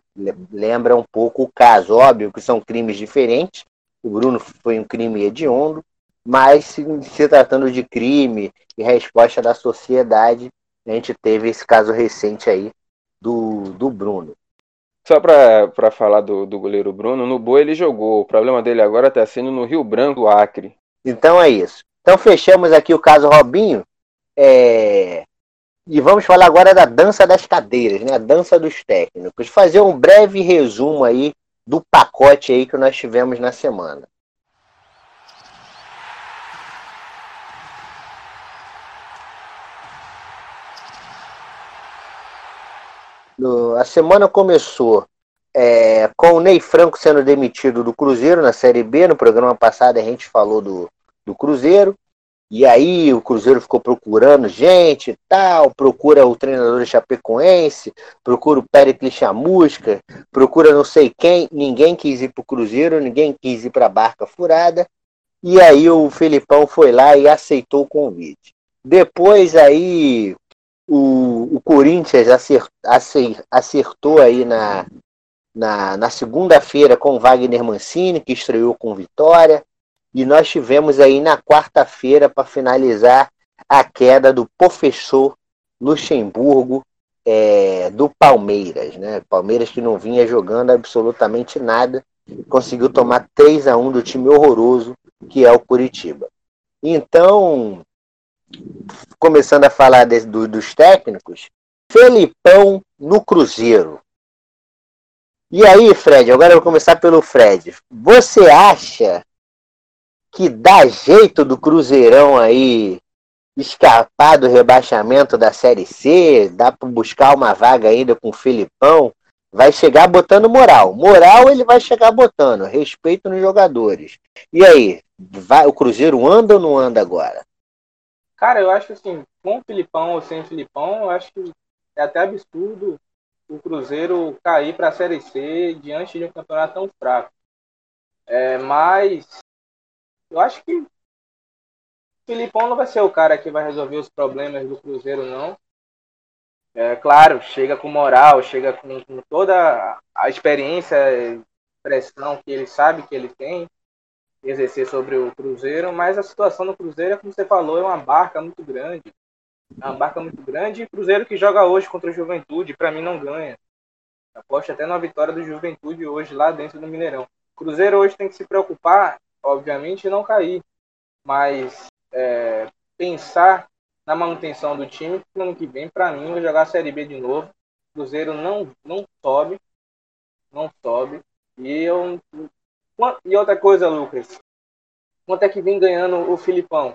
lembra um pouco o caso, óbvio que são crimes diferentes. O Bruno foi um crime hediondo, mas se, se tratando de crime e resposta da sociedade, a gente teve esse caso recente aí do, do Bruno. Só para falar do, do goleiro Bruno, no Boa ele jogou. O problema dele agora está sendo no Rio Branco, Acre. Então é isso. Então fechamos aqui o caso Robinho. É... E vamos falar agora da dança das cadeiras, né? A dança dos técnicos. Fazer um breve resumo aí do pacote aí que nós tivemos na semana. A semana começou é, com o Ney Franco sendo demitido do Cruzeiro na Série B. No programa passado a gente falou do, do Cruzeiro. E aí o Cruzeiro ficou procurando gente e tal, procura o treinador Chapecoense, procura o Péricles Chamusca, procura não sei quem, ninguém quis ir para o Cruzeiro, ninguém quis ir para a Barca Furada. E aí o Felipão foi lá e aceitou o convite. Depois aí o, o Corinthians acertou, aí na, na, na segunda-feira com Wagner Mancini, que estreou com vitória. E nós tivemos aí na quarta-feira para finalizar a queda do professor Luxemburgo é, do Palmeiras. Né? Palmeiras que não vinha jogando absolutamente nada, conseguiu tomar 3 a 1 do time horroroso que é o Curitiba. Então, começando a falar de, do, dos técnicos, Felipão no Cruzeiro. E aí, Fred, agora eu vou começar pelo Fred. Você acha que dá jeito do Cruzeirão aí escapar do rebaixamento da Série C? Dá para buscar uma vaga ainda com o Felipão? Vai chegar botando moral. Moral ele vai chegar botando. Respeito nos jogadores. E aí, vai, o Cruzeiro anda ou não anda agora? Cara, eu acho assim, com o Filipão ou sem o Filipão, eu acho que é até absurdo o Cruzeiro cair para a Série C diante de um campeonato tão fraco. É, mas eu acho que o Filipão não vai ser o cara que vai resolver os problemas do Cruzeiro, não. É claro, chega com moral, chega com, com toda a experiência, pressão que ele sabe que ele tem exercer sobre o Cruzeiro, mas a situação do Cruzeiro como você falou, é uma barca muito grande. É uma barca muito grande e Cruzeiro que joga hoje contra o Juventude, para mim não ganha. Aposto até na vitória do Juventude hoje lá dentro do Mineirão. Cruzeiro hoje tem que se preocupar, obviamente, não cair, mas é, pensar na manutenção do time no ano que vem, para mim, vai jogar a Série B de novo. Cruzeiro não, não sobe, não sobe. E eu e outra coisa, Lucas. Quanto é que vem ganhando o Filipão?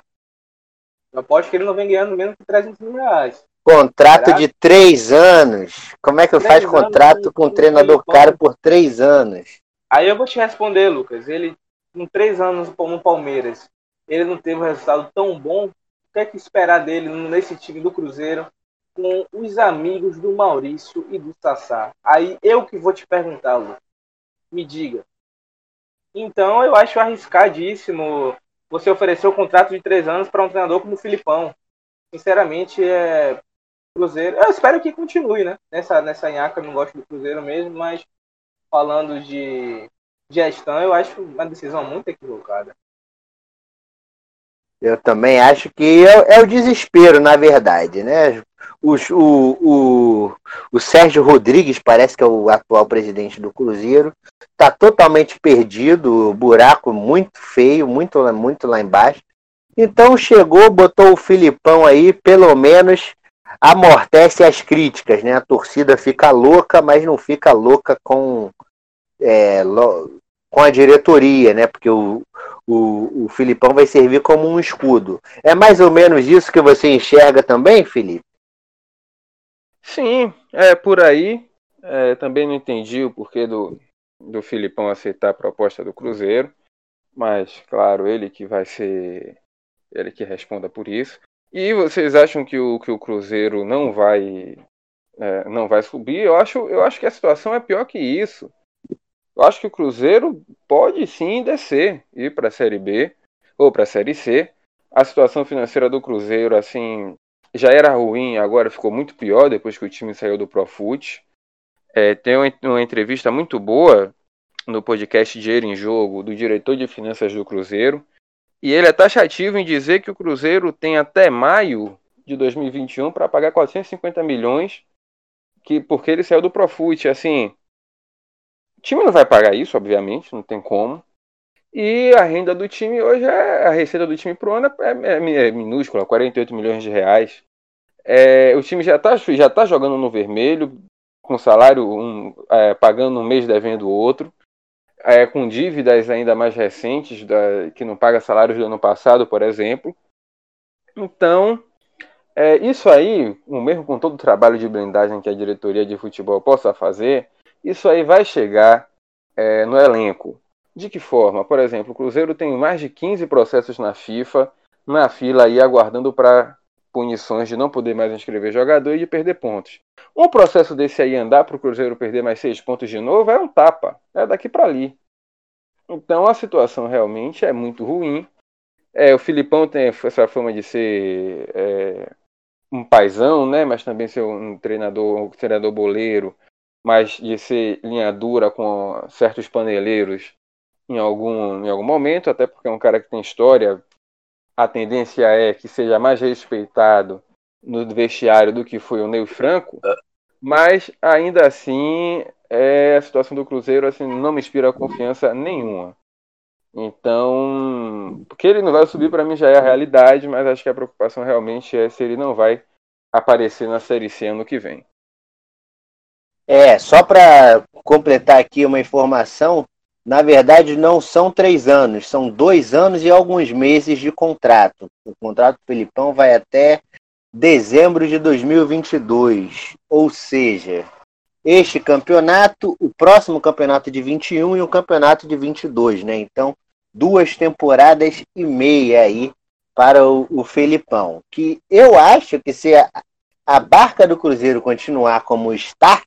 Eu aposto que ele não vem ganhando menos que 300 mil reais. Contrato Será? de três anos. Como é que três faz contrato com um treinador caro por três anos? Aí eu vou te responder, Lucas. Ele, com três anos no Palmeiras, ele não teve um resultado tão bom. O que é que esperar dele nesse time do Cruzeiro com os amigos do Maurício e do Sassá? Aí eu que vou te perguntar, Lucas. Me diga, então eu acho arriscadíssimo você oferecer o contrato de três anos para um treinador como o Filipão. Sinceramente, é Cruzeiro. Eu espero que continue, né? Nessa, nessa nhaca, não gosto do Cruzeiro mesmo, mas falando de gestão, eu acho uma decisão muito equivocada. Eu também acho que é, é o desespero, na verdade, né? O, o, o, o Sérgio Rodrigues, parece que é o atual presidente do Cruzeiro, está totalmente perdido, buraco muito feio, muito, muito lá embaixo. Então chegou, botou o Filipão aí, pelo menos amortece as críticas, né? A torcida fica louca, mas não fica louca com, é, com a diretoria, né? Porque o, o, o Filipão vai servir como um escudo. É mais ou menos isso que você enxerga também, Felipe? Sim, é por aí. É, também não entendi o porquê do, do Filipão aceitar a proposta do Cruzeiro, mas claro, ele que vai ser ele que responda por isso. E vocês acham que o, que o Cruzeiro não vai é, não vai subir? Eu acho, eu acho que a situação é pior que isso. Eu acho que o Cruzeiro pode sim descer, ir para a Série B ou para a Série C. A situação financeira do Cruzeiro, assim, já era ruim, agora ficou muito pior depois que o time saiu do Profut. É, tem uma entrevista muito boa no podcast Dinheiro em Jogo do diretor de finanças do Cruzeiro. E ele é taxativo em dizer que o Cruzeiro tem até maio de 2021 para pagar 450 milhões, que porque ele saiu do Profut. Assim, o time não vai pagar isso, obviamente, não tem como. E a renda do time hoje, é, a receita do time pro ano é, é, é minúscula, 48 milhões de reais. É, o time já está já tá jogando no vermelho, com salário um, é, pagando um mês devendo o outro, é, com dívidas ainda mais recentes, da, que não paga salários do ano passado, por exemplo. Então, é, isso aí, mesmo com todo o trabalho de blindagem que a diretoria de futebol possa fazer, isso aí vai chegar é, no elenco. De que forma? Por exemplo, o Cruzeiro tem mais de 15 processos na FIFA, na fila aí aguardando para punições de não poder mais inscrever jogador e de perder pontos. Um processo desse aí andar para o Cruzeiro perder mais seis pontos de novo é um tapa, é daqui para ali. Então a situação realmente é muito ruim. É, o Filipão tem essa fama de ser é, um paizão, né? Mas também ser um treinador, um treinador boleiro, mas de ser linha dura com certos paneleiros em algum, em algum momento, até porque é um cara que tem história, a tendência é que seja mais respeitado no vestiário do que foi o Ney Franco, mas ainda assim é, a situação do Cruzeiro assim, não me inspira confiança nenhuma. Então, porque ele não vai subir para mim já é a realidade, mas acho que a preocupação realmente é se ele não vai aparecer na Série C ano que vem. É, só para completar aqui uma informação, na verdade, não são três anos, são dois anos e alguns meses de contrato. O contrato do Filipão vai até dezembro de 2022. Ou seja, este campeonato, o próximo campeonato de 21 e o campeonato de 22, né? Então, duas temporadas e meia aí para o, o Felipão. Que eu acho que se a, a barca do Cruzeiro continuar como está,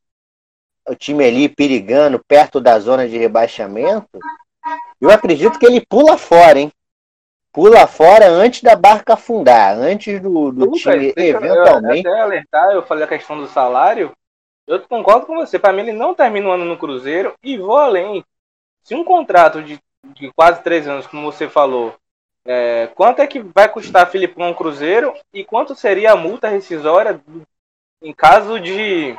o time ali perigando perto da zona de rebaixamento, eu acredito que ele pula fora, hein? Pula fora antes da barca afundar, antes do, do Lucas, time eventualmente. Eu, até alertar, eu falei a questão do salário. Eu concordo com você. Para mim, ele não termina o ano no Cruzeiro e vou além. Se um contrato de, de quase três anos, como você falou, é, quanto é que vai custar Filipão Cruzeiro e quanto seria a multa rescisória em caso de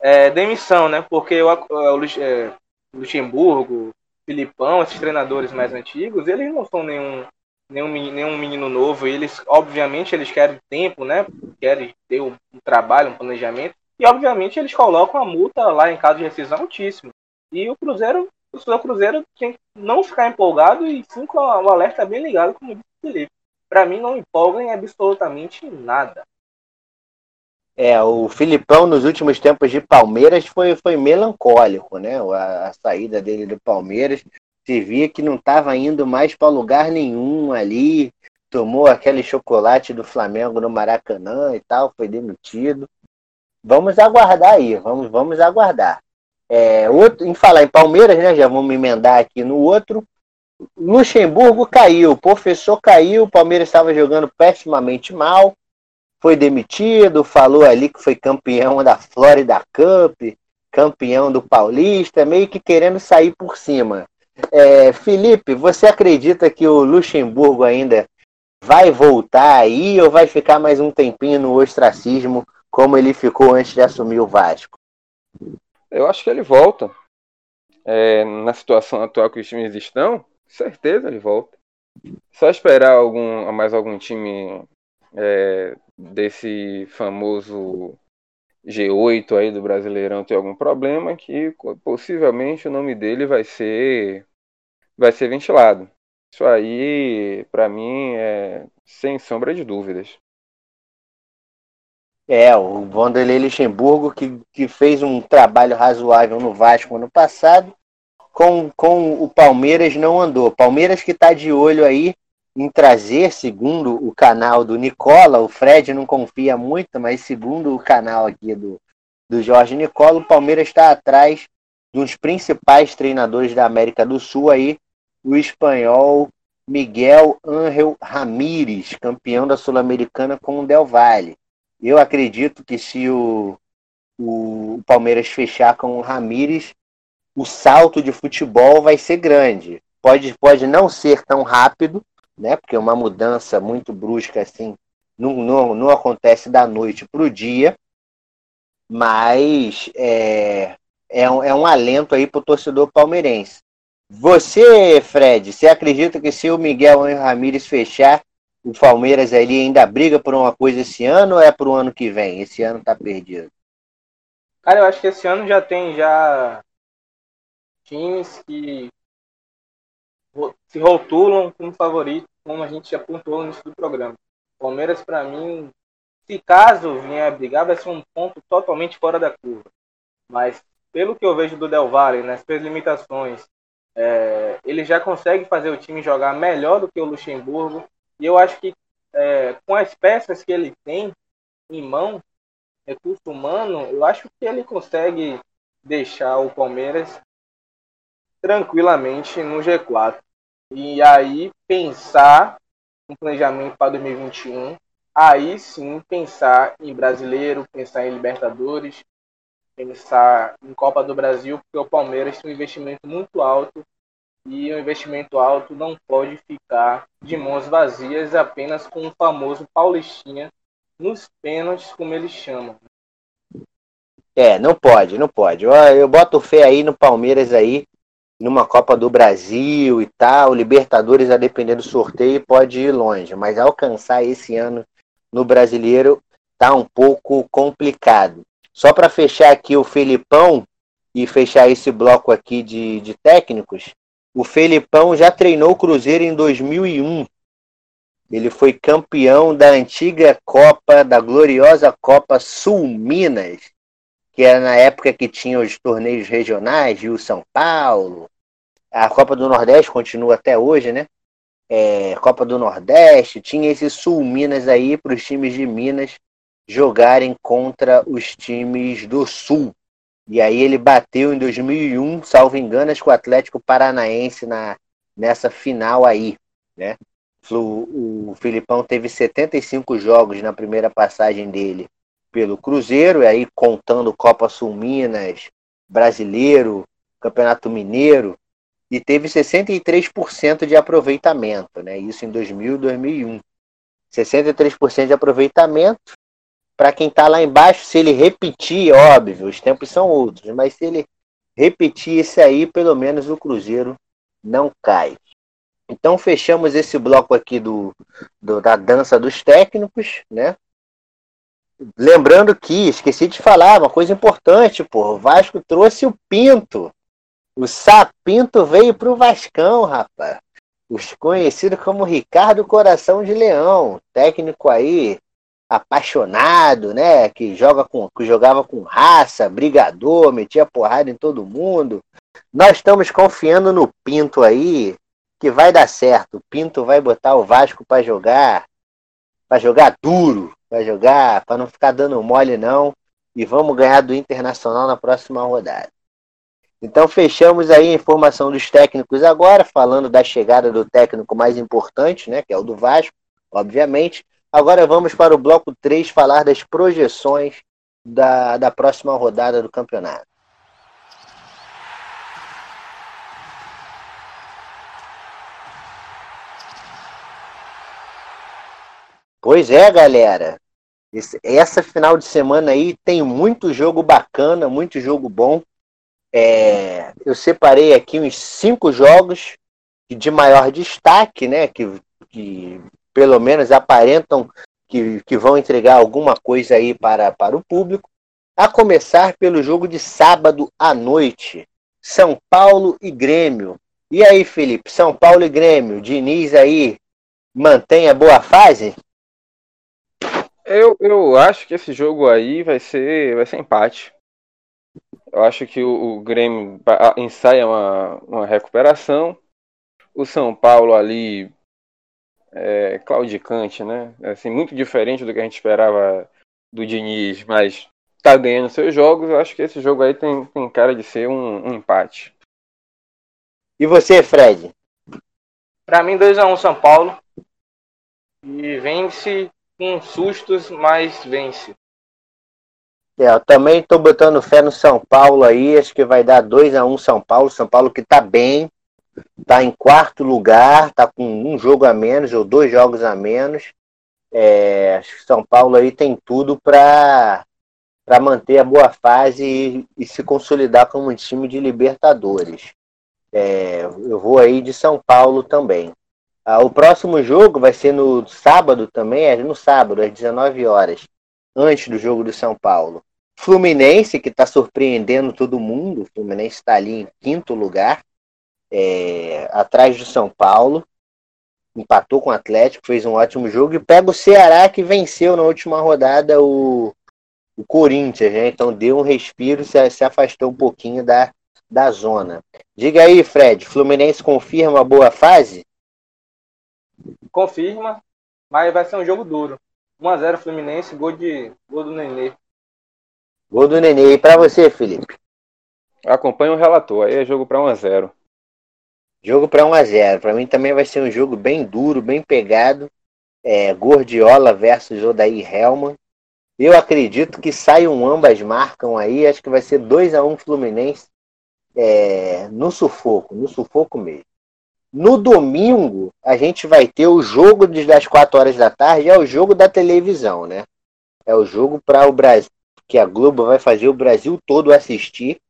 é, demissão, né? Porque o, o, é, Luxemburgo, Filipão, esses treinadores mais antigos, eles não são nenhum, nenhum, nenhum menino novo. Eles, obviamente, eles querem tempo, né? Querem ter um, um trabalho, um planejamento. E, obviamente, eles colocam a multa lá em caso de rescisão altíssimo. E o Cruzeiro, o Cruzeiro tem que não ficar empolgado e sim com o alerta bem ligado, como disse o Felipe. Para mim, não empolga em absolutamente nada. É, o Filipão nos últimos tempos de Palmeiras foi, foi melancólico, né? A, a saída dele do Palmeiras. Se via que não estava indo mais para lugar nenhum ali. Tomou aquele chocolate do Flamengo no Maracanã e tal, foi demitido. Vamos aguardar aí, vamos, vamos aguardar. É, outro, em falar em Palmeiras, né? Já vamos emendar aqui no outro. Luxemburgo caiu, o professor caiu, o Palmeiras estava jogando pessimamente mal foi demitido, falou ali que foi campeão da Florida Cup, campeão do Paulista, meio que querendo sair por cima. É, Felipe, você acredita que o Luxemburgo ainda vai voltar aí ou vai ficar mais um tempinho no ostracismo como ele ficou antes de assumir o Vasco? Eu acho que ele volta. É, na situação atual que os times estão, certeza ele volta. Só esperar algum, mais algum time é, desse famoso G8 aí do Brasileirão ter algum problema, que possivelmente o nome dele vai ser vai ser ventilado. Isso aí, para mim, é sem sombra de dúvidas. É, o Vanderlei Luxemburgo, que, que fez um trabalho razoável no Vasco ano passado, com, com o Palmeiras não andou. Palmeiras que está de olho aí em trazer, segundo o canal do Nicola, o Fred não confia muito, mas segundo o canal aqui do, do Jorge Nicola, o Palmeiras está atrás de uns principais treinadores da América do Sul aí, o espanhol Miguel Ángel Ramírez, campeão da Sul-Americana com o Del Valle. Eu acredito que se o, o Palmeiras fechar com o Ramírez, o salto de futebol vai ser grande. Pode, pode não ser tão rápido, né? Porque uma mudança muito brusca assim não, não, não acontece da noite para o dia, mas é, é, um, é um alento aí para o torcedor palmeirense. Você, Fred, você acredita que se o Miguel Ramírez fechar, o Palmeiras ali ainda briga por uma coisa esse ano ou é para o ano que vem? Esse ano tá perdido. Cara, eu acho que esse ano já tem já times que se rotulam como favorito, como a gente já apontou no início do programa. Palmeiras, para mim, se caso vier a brigar, vai ser um ponto totalmente fora da curva. Mas, pelo que eu vejo do Del Valle, nas suas limitações, é, ele já consegue fazer o time jogar melhor do que o Luxemburgo. E eu acho que é, com as peças que ele tem em mão, recurso humano, eu acho que ele consegue deixar o Palmeiras tranquilamente no G4. E aí pensar um planejamento para 2021, aí sim pensar em brasileiro, pensar em Libertadores, pensar em Copa do Brasil, porque o Palmeiras tem um investimento muito alto e o investimento alto não pode ficar de mãos vazias apenas com o famoso Paulistinha nos pênaltis, como eles chamam. É, não pode, não pode. Eu, eu boto fé aí no Palmeiras aí, numa Copa do Brasil e tal, Libertadores, a depender do sorteio, pode ir longe, mas alcançar esse ano no brasileiro tá um pouco complicado. Só para fechar aqui o Felipão e fechar esse bloco aqui de, de técnicos, o Felipão já treinou o Cruzeiro em 2001. Ele foi campeão da antiga Copa, da gloriosa Copa Sul Minas, que era na época que tinha os torneios regionais, Rio São Paulo. A Copa do Nordeste continua até hoje, né? É, Copa do Nordeste, tinha esse Sul Minas aí para os times de Minas jogarem contra os times do Sul. E aí ele bateu em 2001, salvo engano, com o Atlético Paranaense na, nessa final aí, né? O, o Filipão teve 75 jogos na primeira passagem dele pelo Cruzeiro, e aí contando Copa Sul Minas, Brasileiro, Campeonato Mineiro, e teve 63% de aproveitamento, né? Isso em 2000 e 2001. 63% de aproveitamento, para quem está lá embaixo, se ele repetir, óbvio, os tempos são outros, mas se ele repetir isso aí, pelo menos o Cruzeiro não cai. Então fechamos esse bloco aqui do, do, da dança dos técnicos, né? Lembrando que, esqueci de falar, uma coisa importante, pô, o Vasco trouxe o Pinto. O Sapinto veio pro Vascão, rapaz. Os conhecido como Ricardo Coração de Leão, técnico aí, apaixonado, né? Que joga com, que jogava com raça, brigador, metia porrada em todo mundo. Nós estamos confiando no Pinto aí, que vai dar certo. O Pinto vai botar o Vasco para jogar, para jogar duro, vai jogar, para não ficar dando mole não. E vamos ganhar do Internacional na próxima rodada. Então fechamos aí a informação dos técnicos agora, falando da chegada do técnico mais importante, né, que é o do Vasco, obviamente. Agora vamos para o bloco 3 falar das projeções da, da próxima rodada do campeonato. Pois é, galera. Esse, essa final de semana aí tem muito jogo bacana, muito jogo bom. É, eu separei aqui uns cinco jogos de maior destaque, né? Que, que pelo menos aparentam que, que vão entregar alguma coisa aí para, para o público. A começar pelo jogo de sábado à noite, São Paulo e Grêmio. E aí, Felipe, São Paulo e Grêmio, Diniz aí mantém a boa fase? Eu, eu acho que esse jogo aí vai ser, vai ser empate. Eu acho que o, o Grêmio ensaia uma, uma recuperação. O São Paulo ali é, claudicante, né? Assim, muito diferente do que a gente esperava do Diniz, mas tá ganhando seus jogos. Eu acho que esse jogo aí tem, tem cara de ser um, um empate. E você, Fred? Para mim, 2x1 um São Paulo. E vence com sustos, mas vence. É, eu também estou botando fé no São Paulo aí. Acho que vai dar 2x1 um São Paulo. São Paulo que tá bem. Tá em quarto lugar. Tá com um jogo a menos ou dois jogos a menos. É, acho que São Paulo aí tem tudo para para manter a boa fase e, e, se consolidar como um time de Libertadores. É, eu vou aí de São Paulo também. Ah, o próximo jogo vai ser no sábado também, é no sábado, às 19 horas, antes do jogo do São Paulo. Fluminense, que está surpreendendo todo mundo, o Fluminense está ali em quinto lugar, é, atrás do São Paulo. Empatou com o Atlético, fez um ótimo jogo. E pega o Ceará, que venceu na última rodada o, o Corinthians, né? Então deu um respiro, se, se afastou um pouquinho da, da zona. Diga aí, Fred, Fluminense confirma a boa fase? Confirma, mas vai ser um jogo duro. 1x0 Fluminense, gol, de, gol do Nenê. Gol do Nenê. E pra você, Felipe? Acompanha o relator, aí é jogo pra 1x0. Jogo para 1x0. Para mim também vai ser um jogo bem duro, bem pegado. É, Gordiola versus Odair Helman. Eu acredito que saiam ambas marcam aí. Acho que vai ser 2 a 1 Fluminense é, no sufoco, no sufoco mesmo. No domingo, a gente vai ter o jogo das 4 horas da tarde, é o jogo da televisão, né? É o jogo para o Brasil, que a Globo vai fazer o Brasil todo assistir,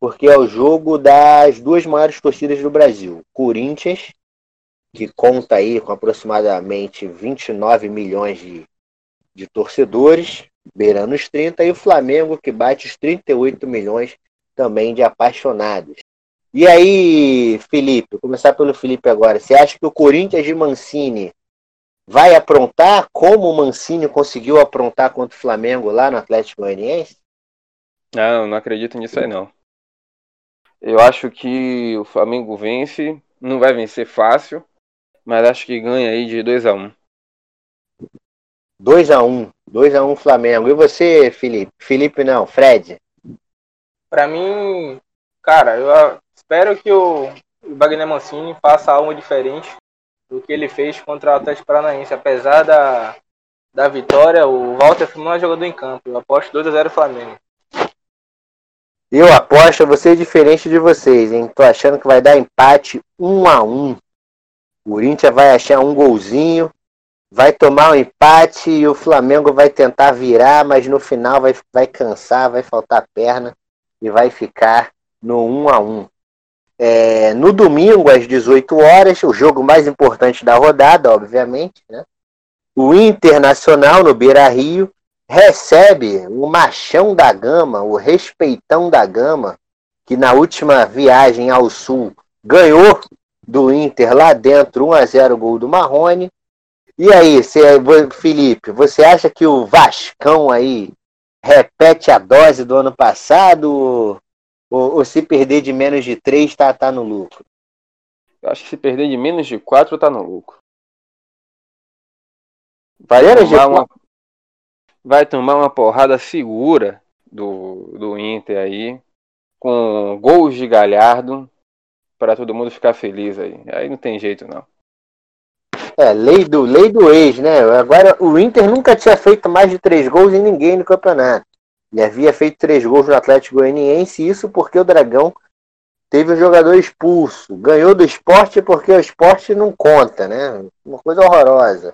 porque é o jogo das duas maiores torcidas do Brasil. Corinthians, que conta aí com aproximadamente 29 milhões de, de torcedores, beirando os 30, e o Flamengo, que bate os 38 milhões também de apaixonados. E aí, Felipe, vou começar pelo Felipe agora. Você acha que o Corinthians de Mancini vai aprontar como o Mancini conseguiu aprontar contra o Flamengo lá no Atlético Goianiense? Não, não acredito nisso aí não. Eu acho que o Flamengo vence, não vai vencer fácil, mas acho que ganha aí de 2 a 1. 2 a 1, 2 a 1 Flamengo. E você, Felipe? Felipe não, Fred. Para mim, cara, eu espero que o, Wagner Mancini faça algo diferente do que ele fez contra o Atlético Paranaense. Apesar da, da vitória, o Walter foi o melhor jogador em campo. Eu aposto 2 a 0 Flamengo. Eu aposto, você diferente de vocês, hein? Tô achando que vai dar empate 1 a 1 O Corinthians vai achar um golzinho, vai tomar um empate e o Flamengo vai tentar virar, mas no final vai, vai cansar, vai faltar perna e vai ficar no 1 a 1 é, No domingo, às 18 horas, o jogo mais importante da rodada, obviamente, né? O Internacional no Beira Rio recebe o machão da gama, o respeitão da gama, que na última viagem ao sul ganhou do Inter lá dentro, 1 a 0 gol do Marrone. E aí, cê, Felipe, você acha que o Vascão aí repete a dose do ano passado ou, ou, se perder de menos de 3 tá, tá no lucro? Eu acho que se perder de menos de 4 tá no lucro. Vai tomar, uma, vai tomar uma porrada segura do, do Inter aí, com gols de Galhardo, para todo mundo ficar feliz aí. Aí não tem jeito não. É, lei do, lei do ex, né? Agora, o Inter nunca tinha feito mais de três gols em ninguém no campeonato. Ele havia feito três gols no Atlético Goianiense, isso porque o Dragão teve um jogador expulso. Ganhou do esporte porque o esporte não conta, né? Uma coisa horrorosa.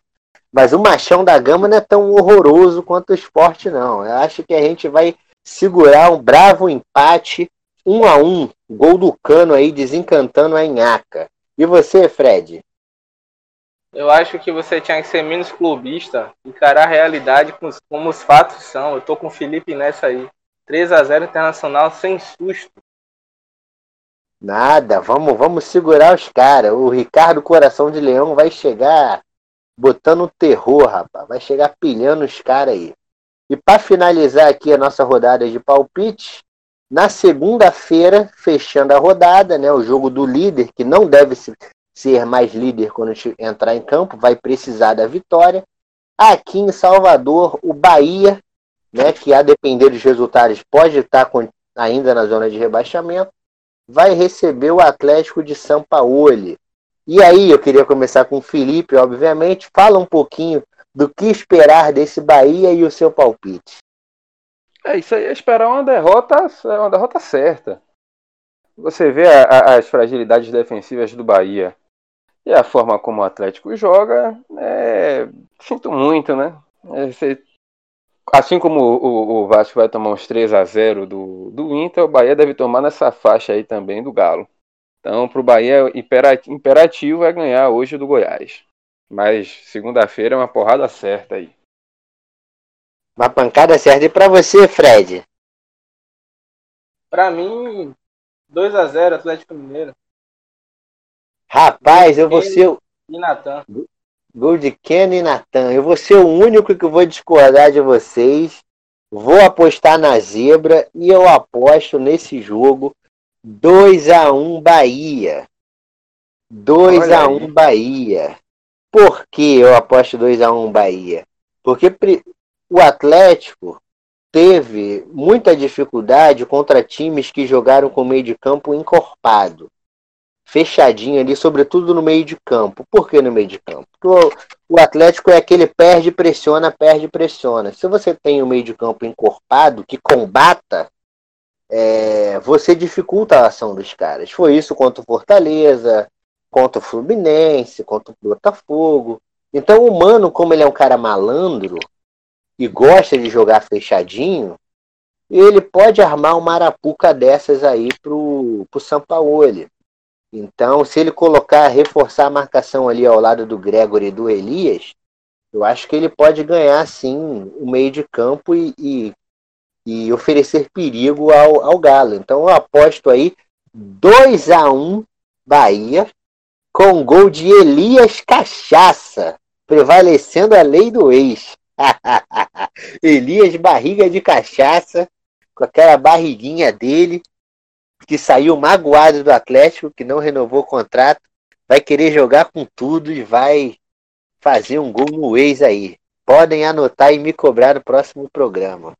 Mas o Machão da Gama não é tão horroroso quanto o esporte, não. Eu acho que a gente vai segurar um bravo empate, um a um, gol do cano aí, desencantando a Inhaca. E você, Fred? Eu acho que você tinha que ser menos clubista, encarar a realidade como os fatos são. Eu tô com o Felipe nessa aí. 3 a 0 Internacional sem susto. Nada, vamos, vamos segurar os caras. O Ricardo Coração de Leão vai chegar botando terror, rapaz. Vai chegar pilhando os caras aí. E para finalizar aqui a nossa rodada de palpite, na segunda-feira, fechando a rodada, né, o jogo do líder, que não deve ser mais líder quando entrar em campo, vai precisar da vitória. Aqui em Salvador, o Bahia, né, que a depender dos resultados pode estar ainda na zona de rebaixamento, vai receber o Atlético de São Paulo. E aí, eu queria começar com o Felipe, obviamente. Fala um pouquinho do que esperar desse Bahia e o seu palpite. É, isso aí é esperar uma derrota, uma derrota certa. Você vê a, a, as fragilidades defensivas do Bahia e a forma como o Atlético joga, é, sinto muito, né? É, você, assim como o, o, Vasco vai tomar uns 3 a 0 do, do Inter, o Bahia deve tomar nessa faixa aí também do Galo. Então, para o Bahia, imperativo é ganhar hoje do Goiás. Mas segunda-feira é uma porrada certa aí. Uma pancada certa. E para você, Fred? Para mim, 2 a 0 Atlético Mineiro. Rapaz, eu vou ser. E Natan. Gol de Ken e Natan. Eu vou ser o único que vou discordar de vocês. Vou apostar na zebra e eu aposto nesse jogo 2 a 1 Bahia. 2 a 1 Bahia. Por que eu aposto 2 a 1 Bahia? Porque o Atlético teve muita dificuldade contra times que jogaram com meio de campo encorpado. Fechadinho ali, sobretudo no meio de campo. Por que no meio de campo? Porque o, Atlético é aquele perde, pressiona, perde, pressiona. Se você tem o meio de campo encorpado, que combata, é, você dificulta a ação dos caras. Foi isso contra o Fortaleza, contra o Fluminense, contra o Botafogo. Então o Mano, como ele é um cara malandro e gosta de jogar fechadinho, ele pode armar uma arapuca dessas aí pro, pro Sampaoli. Então, se ele colocar, reforçar a marcação ali ao lado do Gregory e do Elias, eu acho que ele pode ganhar sim o meio de campo e, e, e oferecer perigo ao, ao Galo. Então eu aposto aí 2 a 1 Bahia com gol de Elias Cachaça, prevalecendo a lei do ex. [laughs] Elias barriga de cachaça, com aquela barriguinha dele, que saiu magoado do Atlético, que não renovou o contrato, vai querer jogar com tudo e vai fazer um gol no ex aí. Podem anotar e me cobrar no próximo programa.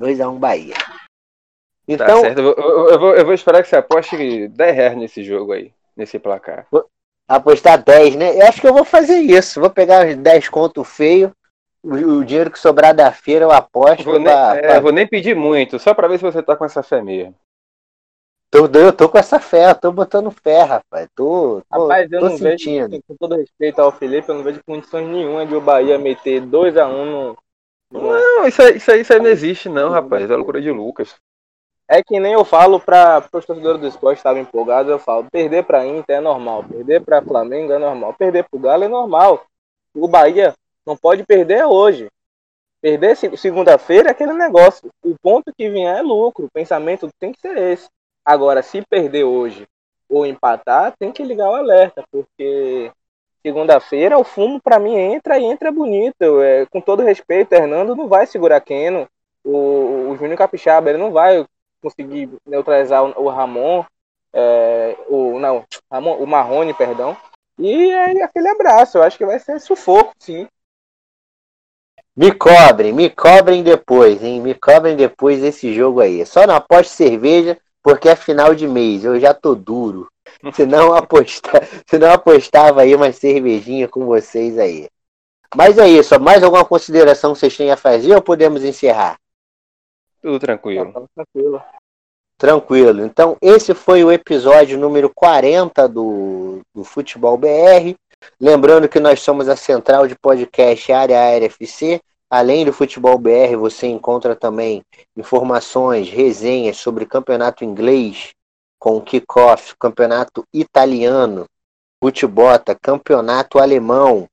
2x1 um Bahia. Tá então, tá certo. Eu, eu, eu, vou, eu, vou, esperar que você aposte 10 reais nesse jogo aí nesse placar. Apostar 10, né? Eu acho que eu vou fazer isso. Vou pegar os 10 conto feio. O, o dinheiro que sobrar da feira eu aposto. Vou, pra, nem, é, pra... vou nem pedir muito, só pra ver se você tá com essa fé mesmo. Tô, eu tô com essa fé, eu tô botando fé, rapaz. Tô, tô, rapaz, eu tô não sentindo. vejo, com todo respeito ao Felipe, eu não vejo condições nenhuma de o Bahia meter 2x1 um no, no. Não, isso aí, isso, aí, isso aí não existe, não, rapaz. É loucura de Lucas. É que nem eu falo para os torcedores do esporte estavam empolgados, eu falo, perder para Inter é normal, perder para Flamengo é normal, perder para o Galo é normal. O Bahia não pode perder hoje. Perder segunda-feira é aquele negócio. O ponto que vier é lucro. O pensamento tem que ser esse. Agora, se perder hoje ou empatar, tem que ligar o alerta, porque segunda-feira o fumo para mim entra e entra bonito. É, com todo respeito, Hernando não vai segurar Keno. O, o Júnior Capixaba ele não vai conseguir neutralizar o, o Ramon, é, o, não, Ramon, o Marrone, perdão. E aí aquele abraço, eu acho que vai ser sufoco, sim. Me cobrem, me cobrem depois, hein? Me cobrem depois desse jogo aí. Só não aposte cerveja, porque é final de mês, eu já tô duro. Se não, apostar, [laughs] se não apostava aí uma cervejinha com vocês aí. Mas é isso, mais alguma consideração que vocês têm a fazer ou podemos encerrar? Tudo tranquilo. Tá, tranquilo. Tranquilo. Então, esse foi o episódio número 40 do, do Futebol BR. Lembrando que nós somos a central de podcast Área Aérea FC. Além do Futebol BR, você encontra também informações, resenhas sobre campeonato inglês, com kickoff, campeonato italiano, futebota, campeonato alemão,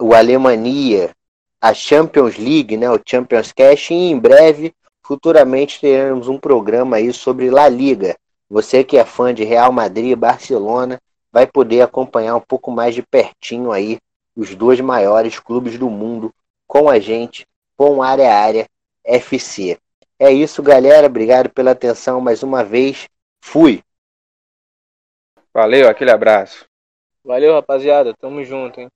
o Alemania, a Champions League, né, o Champions Cash, e em breve, futuramente, teremos um programa aí sobre La Liga. Você que é fã de Real Madrid, Barcelona, vai poder acompanhar um pouco mais de pertinho aí os dois maiores clubes do mundo com a gente, com Área Área FC. É isso, galera. Obrigado pela atenção mais uma vez. Fui. Valeu, aquele abraço. Valeu, rapaziada. Tamo junto, hein?